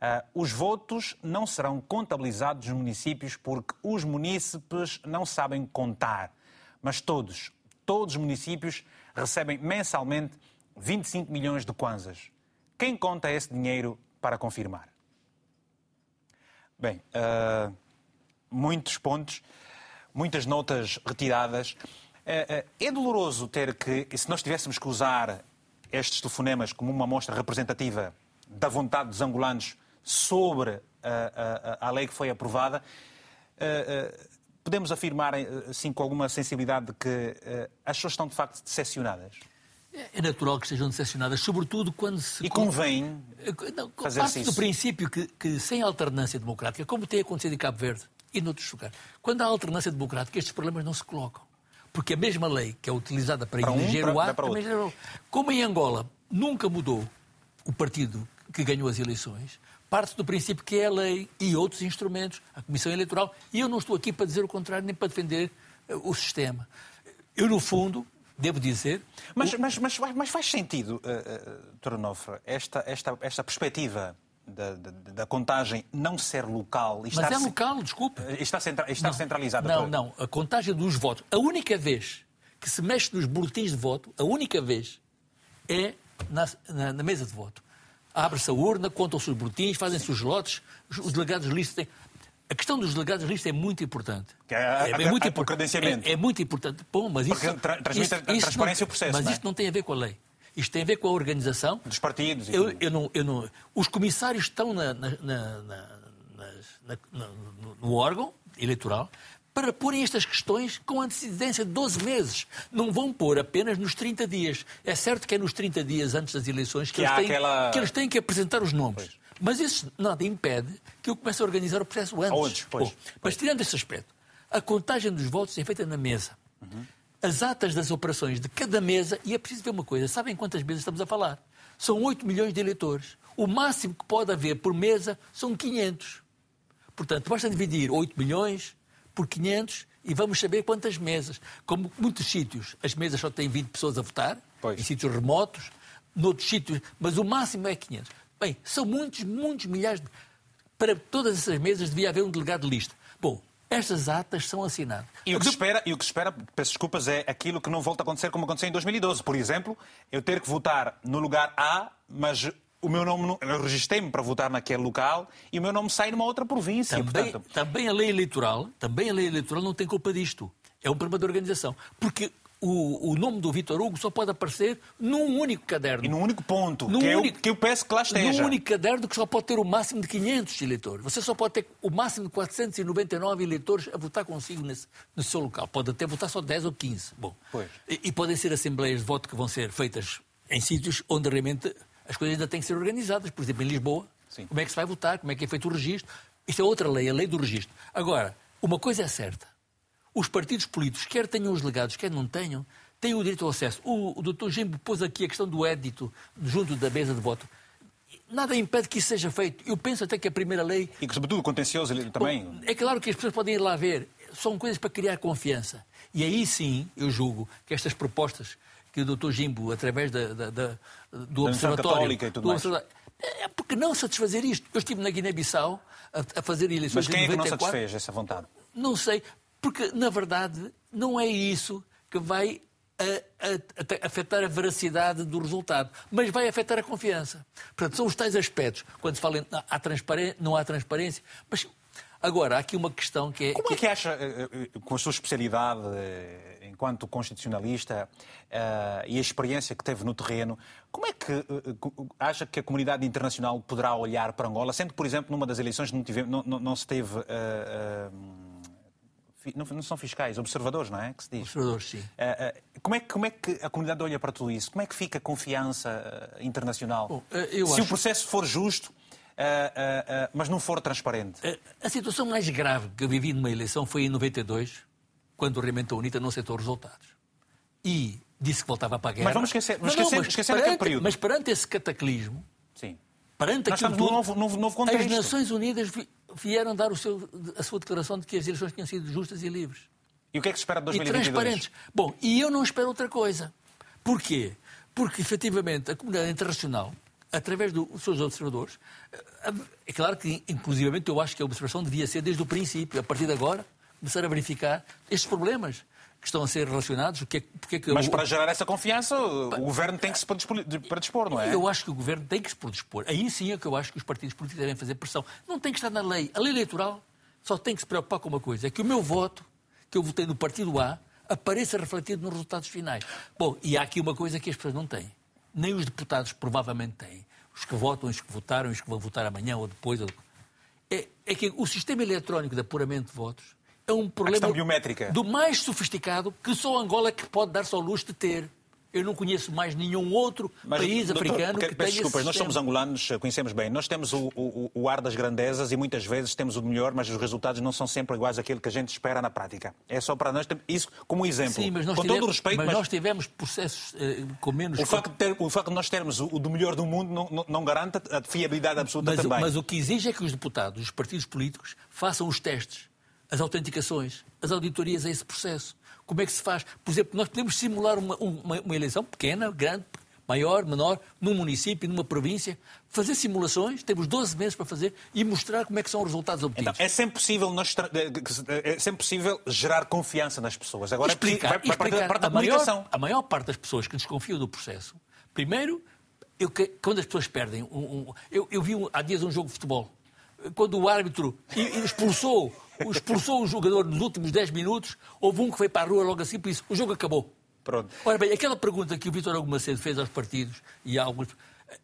Speaker 1: Uh, os votos não serão contabilizados nos municípios porque os munícipes não sabem contar. Mas todos, todos os municípios recebem mensalmente 25 milhões de kwanzas. Quem conta esse dinheiro para confirmar? Bem, uh, muitos pontos, muitas notas retiradas. Uh, é doloroso ter que, se nós tivéssemos que usar estes telefonemas como uma amostra representativa da vontade dos angolanos sobre a, a, a lei que foi aprovada, eh, eh, podemos afirmar, assim, com alguma sensibilidade, que eh, as pessoas estão de facto decepcionadas?
Speaker 2: É, é natural que estejam decepcionadas, sobretudo quando se.
Speaker 1: E convém.
Speaker 2: Não, parte do princípio que, que, sem alternância democrática, como tem acontecido em Cabo Verde e noutros lugares, quando há alternância democrática, estes problemas não se colocam. Porque a mesma lei que é utilizada para, para eleger um, o ato, também como em Angola nunca mudou o partido que ganhou as eleições, parte do princípio que é a lei e outros instrumentos, a Comissão Eleitoral, e eu não estou aqui para dizer o contrário nem para defender uh, o sistema. Eu, no fundo, devo dizer.
Speaker 1: Mas, o... mas, mas, mas, faz sentido, uh, uh, esta, esta, esta perspectiva da, da, da, contagem não ser local.
Speaker 2: Mas é local, desculpe.
Speaker 1: Uh, está, centra, está
Speaker 2: não,
Speaker 1: centralizada.
Speaker 2: Não, não. A contagem dos votos. A única vez que se mexe nos boletins de voto, a única vez, é na, na, na mesa de voto abre-se a urna, contam-se os boletins, fazem-se os lotes, os delegados de lista têm... A questão dos delegados de lista é muito importante.
Speaker 1: É, é, é, muito importante.
Speaker 2: É, é, muito importante. Bom, mas isso,
Speaker 1: Porque transmite isso, isso transparência
Speaker 2: não,
Speaker 1: processo.
Speaker 2: Mas é? isto não tem a ver com a lei. Isto tem a ver com a organização.
Speaker 1: Dos partidos.
Speaker 2: Eu, eu, não, eu não, os comissários estão na, na, na, no órgão eleitoral para porem estas questões com antecedência de 12 meses. Não vão pôr apenas nos 30 dias. É certo que é nos 30 dias antes das eleições que, que, eles, têm, aquela... que eles têm que apresentar os nomes. Pois. Mas isso nada impede que eu comece a organizar o processo antes.
Speaker 1: Onde? Pois. Bom,
Speaker 2: mas tirando esse aspecto, a contagem dos votos é feita na mesa. Uhum. As atas das operações de cada mesa, e é preciso ver uma coisa, sabem quantas mesas estamos a falar? São 8 milhões de eleitores. O máximo que pode haver por mesa são 500. Portanto, basta dividir 8 milhões por 500 e vamos saber quantas mesas. Como muitos sítios, as mesas só têm 20 pessoas a votar, pois. em sítios remotos, noutros sítios, mas o máximo é 500. Bem, são muitos, muitos milhares de... Para todas essas mesas devia haver um delegado de lista. Bom, estas atas são assinadas.
Speaker 1: E o que se espera, e o que espera peço desculpas, é aquilo que não volta a acontecer como aconteceu em 2012. Por exemplo, eu ter que votar no lugar A, mas o meu nome, eu registrei-me para votar naquele local e o meu nome sai numa outra província.
Speaker 2: Também,
Speaker 1: portanto...
Speaker 2: também a lei eleitoral, também a lei eleitoral não tem culpa disto. É um problema de organização. Porque o, o nome do Vitor Hugo só pode aparecer num único caderno.
Speaker 1: E num único ponto, num que, é único, eu, que eu peço que lá esteja.
Speaker 2: Num único caderno que só pode ter o máximo de 500 eleitores. Você só pode ter o máximo de 499 eleitores a votar consigo nesse, no seu local. Pode até votar só 10 ou 15. Bom, e, e, podem ser assembleias de voto que vão ser feitas em sítios onde realmente as coisas ainda têm que ser organizadas. Por exemplo, em Lisboa, Sim. como é que se vai votar, como é que é feito o registro. Isto é outra lei, a lei do registro. Agora, uma coisa é certa. Os partidos políticos, quer tenham os legados, quer não tenham, têm o direito ao acesso. O, o Dr. Jimbo pôs aqui a questão do édito junto da mesa de voto. Nada impede que isso seja feito. Eu penso até que a primeira lei.
Speaker 1: E que, sobretudo, o contencioso também. Bom,
Speaker 2: é claro que as pessoas podem ir lá ver. São coisas para criar confiança. E aí sim, eu julgo que estas propostas que o Dr. Jimbo, através da, da, da do
Speaker 1: da
Speaker 2: Observatório.
Speaker 1: E tudo mais.
Speaker 2: É porque não satisfazer isto. Eu estive na Guiné-Bissau a, a, fazer eleições
Speaker 1: Mas quem
Speaker 2: é que
Speaker 1: não satisfez essa vontade?
Speaker 2: Não sei. Porque, na verdade, não é isso que vai a, a, a, afetar a veracidade do resultado, mas vai afetar a confiança. Portanto, são os tais aspectos. Quando se fala em há transparência, não há transparência, mas agora há aqui uma questão que é.
Speaker 1: Como é que acha, eh, eh, com a sua especialidade eh, enquanto constitucionalista e a experiência que teve no terreno, como é que acha que a comunidade internacional poderá olhar para Angola, sendo que, por exemplo, numa das eleições não, tive, não, não, não se teve. Uh, uh, não são fiscais, observadores, não é? Que se diz.
Speaker 2: Observadores, sim.
Speaker 1: Uh, uh, como, é, como é que a comunidade olha para tudo isso? Como é que fica a confiança uh, internacional? Bom, Se acho... o processo for justo, mas não for transparente.
Speaker 2: A situação mais grave que eu vivi numa eleição foi em 92, quando realmente a UNITA não aceitou os resultados. E disse que voltava para a guerra.
Speaker 1: Mas vamos esquecer, mas não, esquecer, esquecer perante, período.
Speaker 2: Mas perante esse cataclismo,
Speaker 1: Sim.
Speaker 2: perante
Speaker 1: Nós aquilo tudo, novo, novo, novo contexto.
Speaker 2: as Nações Unidas vieram dar seu, a sua declaração de que as eleições tinham sido justas e livres.
Speaker 1: E o que é que se espera de 2022?
Speaker 2: E transparentes. Bom, e eu não espero outra coisa. Porquê? Porque, efetivamente, a comunidade internacional, através dos seus observadores, eh, é claro que, inclusivamente, eu acho que a observação devia ser desde o princípio, a partir de agora, começar a verificar estes problemas que estão a ser relacionados. Porque, porque é que
Speaker 1: Mas para gerar essa confiança, o governo tem que se predispor, não é?
Speaker 2: Eu acho que o governo tem que se predispor. Aí sim é que eu acho que os partidos políticos devem fazer pressão. Não tem que estar na lei. A lei eleitoral só tem que se preocupar com uma coisa: é que o meu voto, que eu votei no partido A, apareça refletido nos resultados finais. Bom, e há aqui uma coisa que as pessoas não têm. Nem os deputados provavelmente têm. Os que votam, os que votaram, os que vão votar amanhã ou depois. É, é que o sistema eletrónico de apuramento de votos é um problema do mais sofisticado que só Angola é que pode dar-se ao luxo de ter. Eu não conheço mais nenhum outro
Speaker 1: Mas,
Speaker 2: país
Speaker 1: doutor,
Speaker 2: africano
Speaker 1: porque,
Speaker 2: que tenha
Speaker 1: desculpas, nós somos angolanos, conhecemos bem. Nós temos o, o, o, ar das grandezas e muitas vezes temos o melhor, mas os resultados não são sempre iguais àquilo que a gente espera na prática. É só para nós isso como exemplo.
Speaker 2: Sim, mas nós
Speaker 1: com
Speaker 2: tivemos,
Speaker 1: todo o respeito,
Speaker 2: mas, mas, nós tivemos processos eh, com menos.
Speaker 1: O facto, de ter, o facto de nós termos o, do melhor do mundo não, não, não garante a fiabilidade absoluta
Speaker 2: mas,
Speaker 1: também.
Speaker 2: Mas o que exige é que os deputados, os partidos políticos, façam os testes as autenticações, as auditorias a esse processo. Como é que se faz? Por exemplo, nós podemos simular uma, uma, uma eleição pequena, grande, maior, menor, num município, numa província, fazer simulações, temos 12 meses para fazer e mostrar como é que são os resultados obtidos.
Speaker 1: Então, é sempre possível, nós, é sempre possível gerar confiança nas pessoas. Agora
Speaker 2: explicar,
Speaker 1: vai
Speaker 2: explicar.
Speaker 1: Parte da
Speaker 2: a, maior, a maior parte das pessoas que desconfiam do processo, primeiro, eu, quando as pessoas perdem, um, um, eu, eu, vi um, há dias um jogo de futebol, quando o árbitro expulsou expulsou o jogador nos últimos 10 minutos, houve um que foi para a rua logo assim, por isso o jogo acabou.
Speaker 1: Pronto.
Speaker 2: Ora bem, aquela pergunta que o Vitor Hugo Macedo fez aos partidos e a alguns.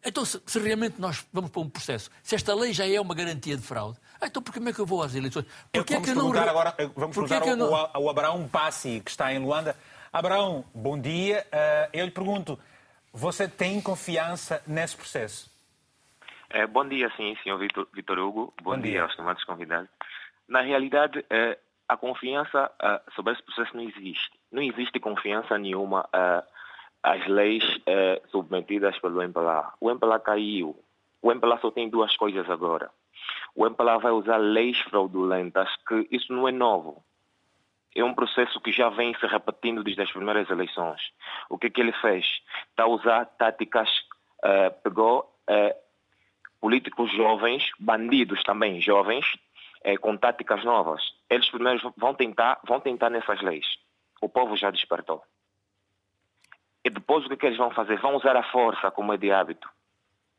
Speaker 2: Então, se, se, realmente nós vamos para um processo, se esta lei já é uma garantia de fraude, ah, então por que é que eu vou às eleições?
Speaker 1: Porque é que não... agora, vamos Porquê perguntar é não... ao, ao Abraão Passi, que está em Luanda. Abraão, bom dia. Uh, eu lhe pergunto, você tem confiança nesse processo?
Speaker 13: É, bom dia, sim, senhor Vitor, Vitor Hugo. Bom, bom dia. dia aos tomados convidados. Na realidade, eh, a confiança eh, sobre esse processo não existe. Não existe confiança nenhuma às eh, leis submetidas pelo MPLA. O MPLA caiu O MPLA só tem duas coisas agora. O MPLA vai usar leis fraudulentas, que isso não é novo. É um processo que já vem se repetindo desde as primeiras eleições. O que, que ele fez? Está a usar táticas, pegou políticos jovens, bandidos também jovens, uh, com táticas novas. Eles primeiro vão tentar, vão tentar nessas leis. O povo já despertou. E depois o que, que eles vão fazer? Vão usar a força como é de hábito.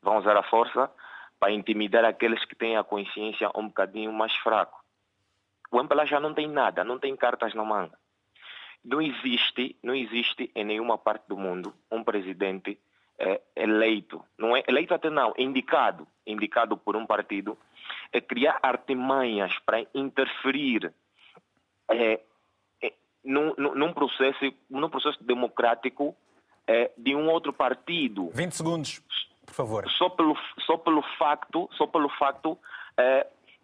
Speaker 13: Vão usar a força para intimidar aqueles que têm a consciência um bocadinho mais fraco. O MPLA já não tem nada, não tem cartas na manga. Não existe, não existe em nenhuma parte do mundo um presidente é, eleito, não é eleito até não, indicado, indicado por um partido, é criar artimanhas para interferir é, é, num, num, processo, num processo democrático é, de um outro partido.
Speaker 1: 20 segundos, por favor.
Speaker 13: Só pelo, só pelo facto, só pelo facto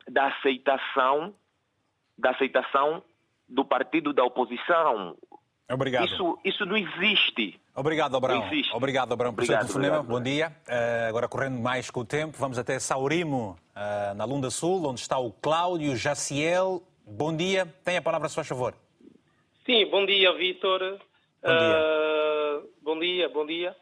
Speaker 13: da aceitação, da aceitação do partido da oposição.
Speaker 1: Obrigado.
Speaker 13: Isso, isso não existe.
Speaker 1: Obrigado, Abrão. Obrigado, Abrão, por obrigado, telefonema. Bom dia. Uh, agora, correndo mais com o tempo, vamos até Saurimo, uh, na Lunda Sul, onde está o Cláudio Jaciel. Bom dia. Tem a palavra, se faz favor.
Speaker 14: Sim, bom dia, Vitor.
Speaker 1: Bom dia.
Speaker 14: Uh, bom dia, bom dia.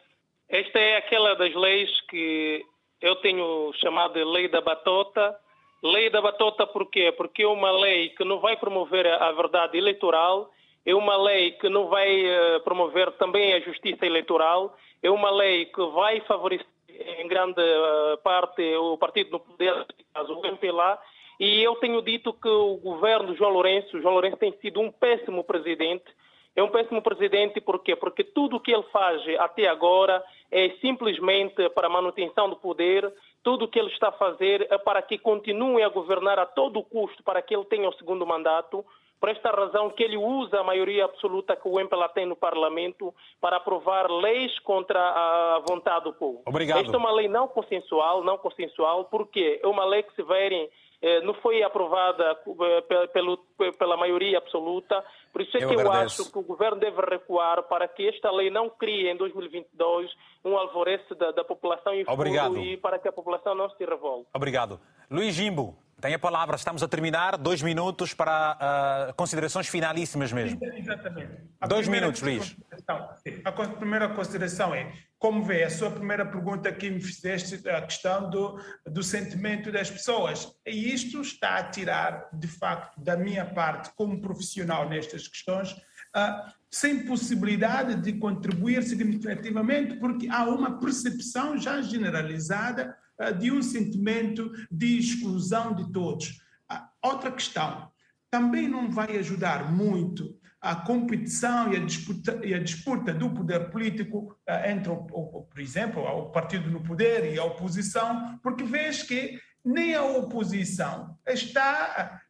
Speaker 14: Esta é aquela das leis que eu tenho chamado de lei da batota. Lei da batota por quê? Porque é uma lei que não vai promover a verdade eleitoral é uma lei que não vai uh, promover também a justiça eleitoral, é uma lei que vai favorecer em grande uh, parte o partido no poder, caso o MPLA, e eu tenho dito que o governo João Lourenço, João Lourenço tem sido um péssimo presidente, é um péssimo presidente por quê? Porque tudo o que ele faz até agora é simplesmente para a manutenção do poder, tudo o que ele está a fazer é para que continue a governar a todo custo, para que ele tenha o segundo mandato, por esta razão que ele usa a maioria absoluta que o MPLA tem no Parlamento para aprovar leis contra a vontade do povo.
Speaker 1: Obrigado.
Speaker 14: Esta é uma lei não consensual, não consensual, porque é uma lei que, se verem, eh, não foi aprovada eh, pela maioria absoluta. Por isso é eu que agradeço. eu acho que o governo deve recuar para que esta lei não crie em 2022 um alvoroço da, da população e, e para que a população não se revolte.
Speaker 1: Obrigado. Luiz Jimbo. Tem a palavra, estamos a terminar, dois minutos para uh, considerações finalíssimas mesmo.
Speaker 5: Exatamente.
Speaker 1: A dois minutos, Luís.
Speaker 5: A primeira consideração é, como vê, a sua primeira pergunta que me fizeste, a questão do, do sentimento das pessoas. E isto está a tirar, de facto, da minha parte, como profissional nestas questões, uh, sem possibilidade de contribuir significativamente, porque há uma percepção já generalizada de um sentimento de exclusão de todos. Outra questão, também não vai ajudar muito a competição e a disputa, e a disputa do poder político uh, entre, por exemplo, o partido no poder e a oposição, porque vês que nem a oposição está.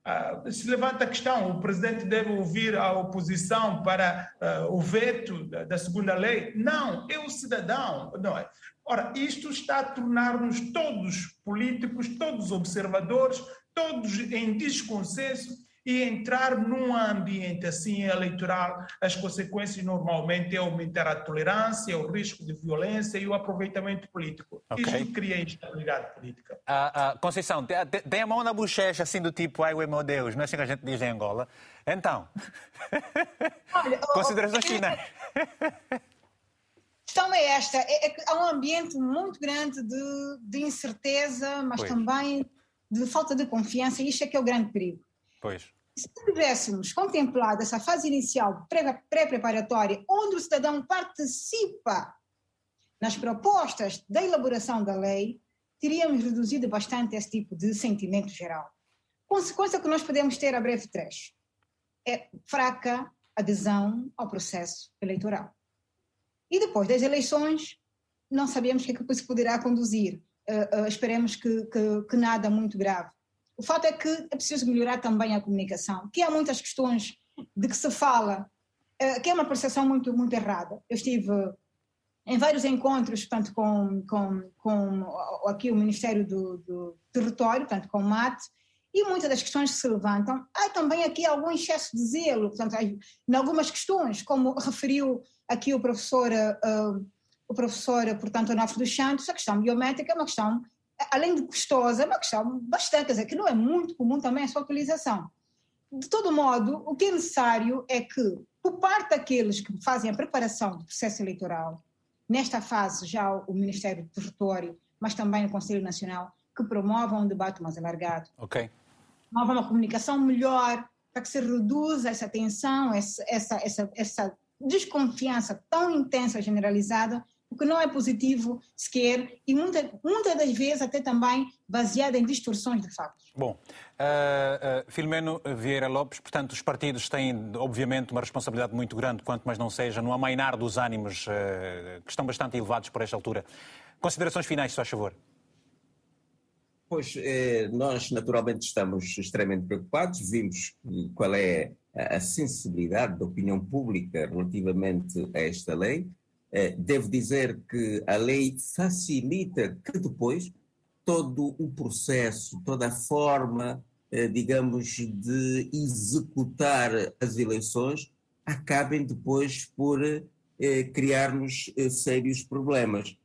Speaker 5: Se levanta a questão: o presidente deve ouvir a oposição para o veto da, da, segunda lei? Não, é o cidadão. Não é? Ora, isto está a tornar-nos todos políticos, todos observadores, todos em desconsenso e entrar num ambiente assim eleitoral, as consequências normalmente é aumentar a tolerância, o risco de violência e o aproveitamento político. Okay. Isto cria instabilidade política.
Speaker 1: Uh, uh, Conceição, tem a mão na bochecha assim do tipo, ai meu Deus, não é assim que a gente diz em Angola? Então, Olha, considerações finais.
Speaker 3: questão é esta: é, é há um ambiente muito grande de, de incerteza, mas pois. também de falta de confiança, e isto é que é o grande perigo.
Speaker 1: Pois.
Speaker 3: Se tivéssemos contemplado essa fase inicial pré-preparatória, onde o cidadão participa nas propostas da elaboração da lei, teríamos reduzido bastante esse tipo de sentimento geral. Consequência que nós podemos ter a breve trecho é fraca adesão ao processo eleitoral. E depois das eleições, não sabemos o que é que isso poderá conduzir. Uh, uh, esperemos que, que, que, nada muito grave. O fato é que é preciso melhorar também a comunicação, que há muitas questões de que se fala, uh, que é uma percepção muito, muito errada. Eu estive em vários encontros, portanto, com, com, com aqui o Ministério do, do Território, portanto, com o MAT, e muitas das questões que se levantam, há também aqui algum excesso de zelo, portanto, em algumas questões, como referiu aqui o professor, uh, o professor portanto, Onofre dos Santos, a questão biométrica é uma questão além de custosa, é uma questão bastante, quer dizer, que não é muito comum também a sua utilização. De todo modo, o que é necessário é que, por parte daqueles que fazem a preparação do processo eleitoral, nesta fase já o Ministério do Território, mas também o Conselho Nacional, que promovam um debate mais alargado.
Speaker 1: Ok.
Speaker 3: Promovam uma comunicação melhor para que se reduza essa tensão, essa, essa, essa, essa desconfiança tão intensa, generalizada, o que não é positivo sequer e muitas muita das vezes até também baseada em distorções de factos.
Speaker 1: Bom, uh, uh, Filomeno Vieira Lopes, portanto, os partidos têm, obviamente, uma responsabilidade muito grande, quanto mais não seja, no amainar dos ânimos uh, que estão bastante elevados por esta altura. Considerações finais, se faz favor.
Speaker 4: Pois, eh, nós naturalmente estamos extremamente preocupados, vimos qual é a sensibilidade da opinião pública relativamente a esta lei. Eh, devo dizer que a lei facilita que depois todo o processo, toda a forma, eh, digamos, de executar as eleições acabem depois por criar-nos sérios problemas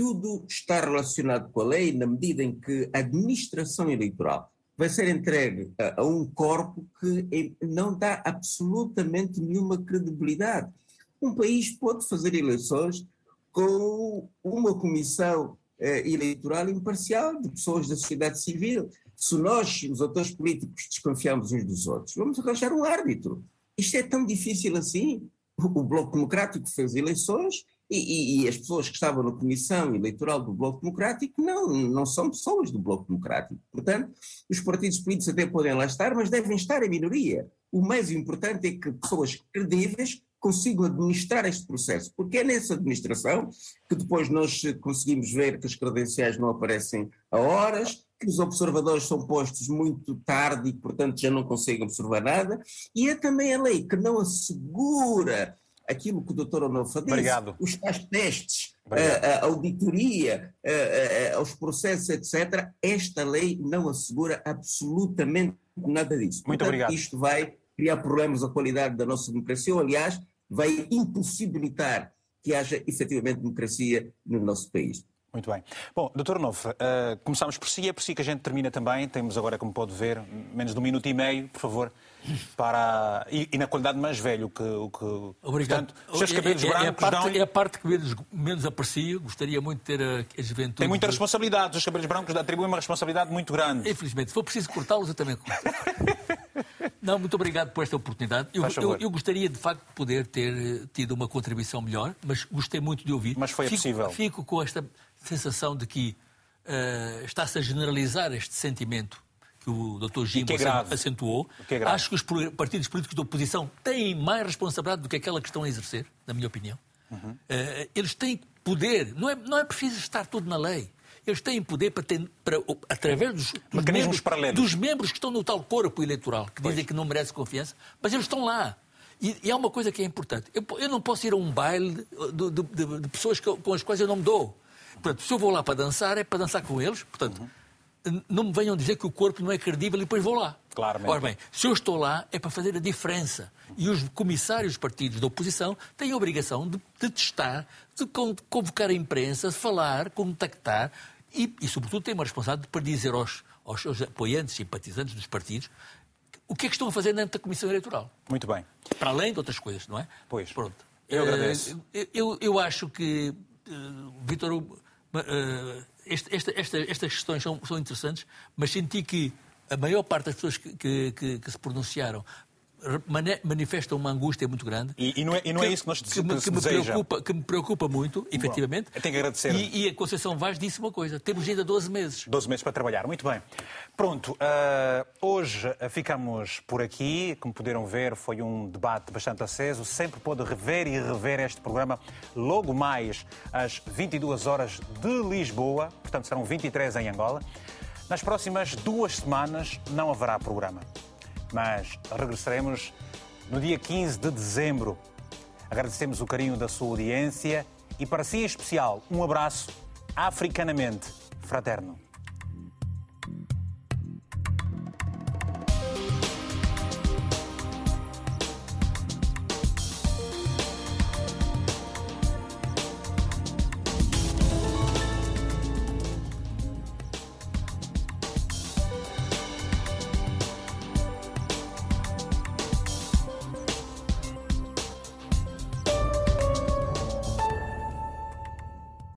Speaker 4: tudo está relacionado com a lei na medida em que a administração eleitoral vai ser entregue a, a um corpo que não dá absolutamente nenhuma credibilidade. Um país pode fazer eleições com uma comissão eh, eleitoral imparcial de pessoas da sociedade civil. Se nós, os atores políticos, desconfiamos uns dos outros, vamos arranjar um árbitro. Isto é tão difícil assim. O Bloco Democrático fez eleições e, e, e, as pessoas que estavam na comissão eleitoral do Bloco Democrático não, não são pessoas do Bloco Democrático. Portanto, os partidos políticos até podem lá estar, mas devem estar em minoria. O mais importante é que pessoas credíveis consigam administrar este processo, porque é nessa administração que depois nós conseguimos ver que as credenciais não aparecem a horas, que os observadores são postos muito tarde e, portanto, já não conseguem observar nada, e é também a lei que não assegura aquilo que o doutor Onofre disse,
Speaker 1: Obrigado.
Speaker 4: os testes, a, a, auditoria, a, a, os processos, etc., esta lei não assegura absolutamente nada disso.
Speaker 1: Muito
Speaker 4: Portanto,
Speaker 1: obrigado.
Speaker 4: Isto vai criar problemas à qualidade da nossa democracia, ou, aliás, vai impossibilitar que haja efetivamente democracia no nosso país.
Speaker 1: Muito bem. Bom, doutor Novo, uh, começamos por si, é por si que a gente termina também. Temos agora, como pode ver, menos de um minuto e meio, por favor, para... E, e na qualidade mais velho que... O que...
Speaker 2: Obrigado.
Speaker 1: Portanto, os seus cabelos
Speaker 2: é, é,
Speaker 1: brancos
Speaker 2: é, a parte, é a parte que menos, menos aprecio. Gostaria muito de ter a, a juventude...
Speaker 1: Tem muita responsabilidade. Os cabelos brancos atribuem uma responsabilidade muito grande.
Speaker 2: Infelizmente. Se for preciso cortá-los, eu também corto. Não, muito obrigado por esta oportunidade. Eu, eu, eu, gostaria, de facto, de poder ter eh, tido uma contribuição melhor, mas gostei muito de ouvir.
Speaker 1: Mas foi
Speaker 2: fico,
Speaker 1: possível.
Speaker 2: Fico com esta sensação de que uh, está-se a generalizar este sentimento que o Dr. Gimo
Speaker 1: que é
Speaker 2: acentuou.
Speaker 1: Que é
Speaker 2: Acho que os partidos políticos da oposição têm mais responsabilidade do que aquela que estão a exercer, na minha opinião.
Speaker 1: Uhum.
Speaker 2: Uh, eles têm poder, não é, não é preciso estar tudo na lei. Eles têm poder para, ter, para através dos, dos, membros, dos, membros, que estão no tal corpo eleitoral, que pois. dizem que não merece confiança, mas eles estão lá. E, e há uma coisa que é importante. Eu, eu não posso ir a um baile de, de, de, de pessoas que, com as quais eu não me dou. Portanto, se eu vou lá para dançar, é para dançar com eles. Portanto, uhum. Não me venham dizer que o corpo não é credível e depois vou lá.
Speaker 1: Claramente.
Speaker 2: Ora bem, se eu estou lá, é para fazer a diferença. E os comissários dos partidos da oposição têm a obrigação de, de testar, de convocar a imprensa, de falar, contactar e, e, sobretudo, têm uma responsabilidade para dizer aos, aos seus apoiantes, simpatizantes dos partidos, o que é que estão a fazer dentro da Comissão Eleitoral.
Speaker 1: Muito bem.
Speaker 2: Para além de outras coisas, não é?
Speaker 1: Pois.
Speaker 2: Pronto.
Speaker 1: Eu agradeço.
Speaker 2: Eu, eu, eu acho que, uh, Vitor, uh, este, esta, esta, estas questões são, são interessantes, mas senti que a maior parte das pessoas que, que, que se pronunciaram manifestam uma angústia muito grande.
Speaker 1: E, e não, é, e não
Speaker 2: que,
Speaker 1: é isso que nós
Speaker 2: que, me, que me preocupa, que me preocupa muito, efetivamente.
Speaker 1: Eu tenho que agradecer.
Speaker 2: E, e, a Conceição Vaz disse uma coisa: temos ainda 12 meses.
Speaker 1: 12 meses para trabalhar, muito bem. Pronto, uh, hoje ficamos por aqui. Como puderam ver, foi um debate bastante aceso. Sempre pode rever e rever este programa logo mais às 22 horas de Lisboa, portanto serão 23 em Angola. Nas próximas duas semanas não haverá programa mas regressaremos no dia 15 de dezembro. Agradecemos o carinho da sua audiência e, para si em especial, um abraço africanamente fraterno.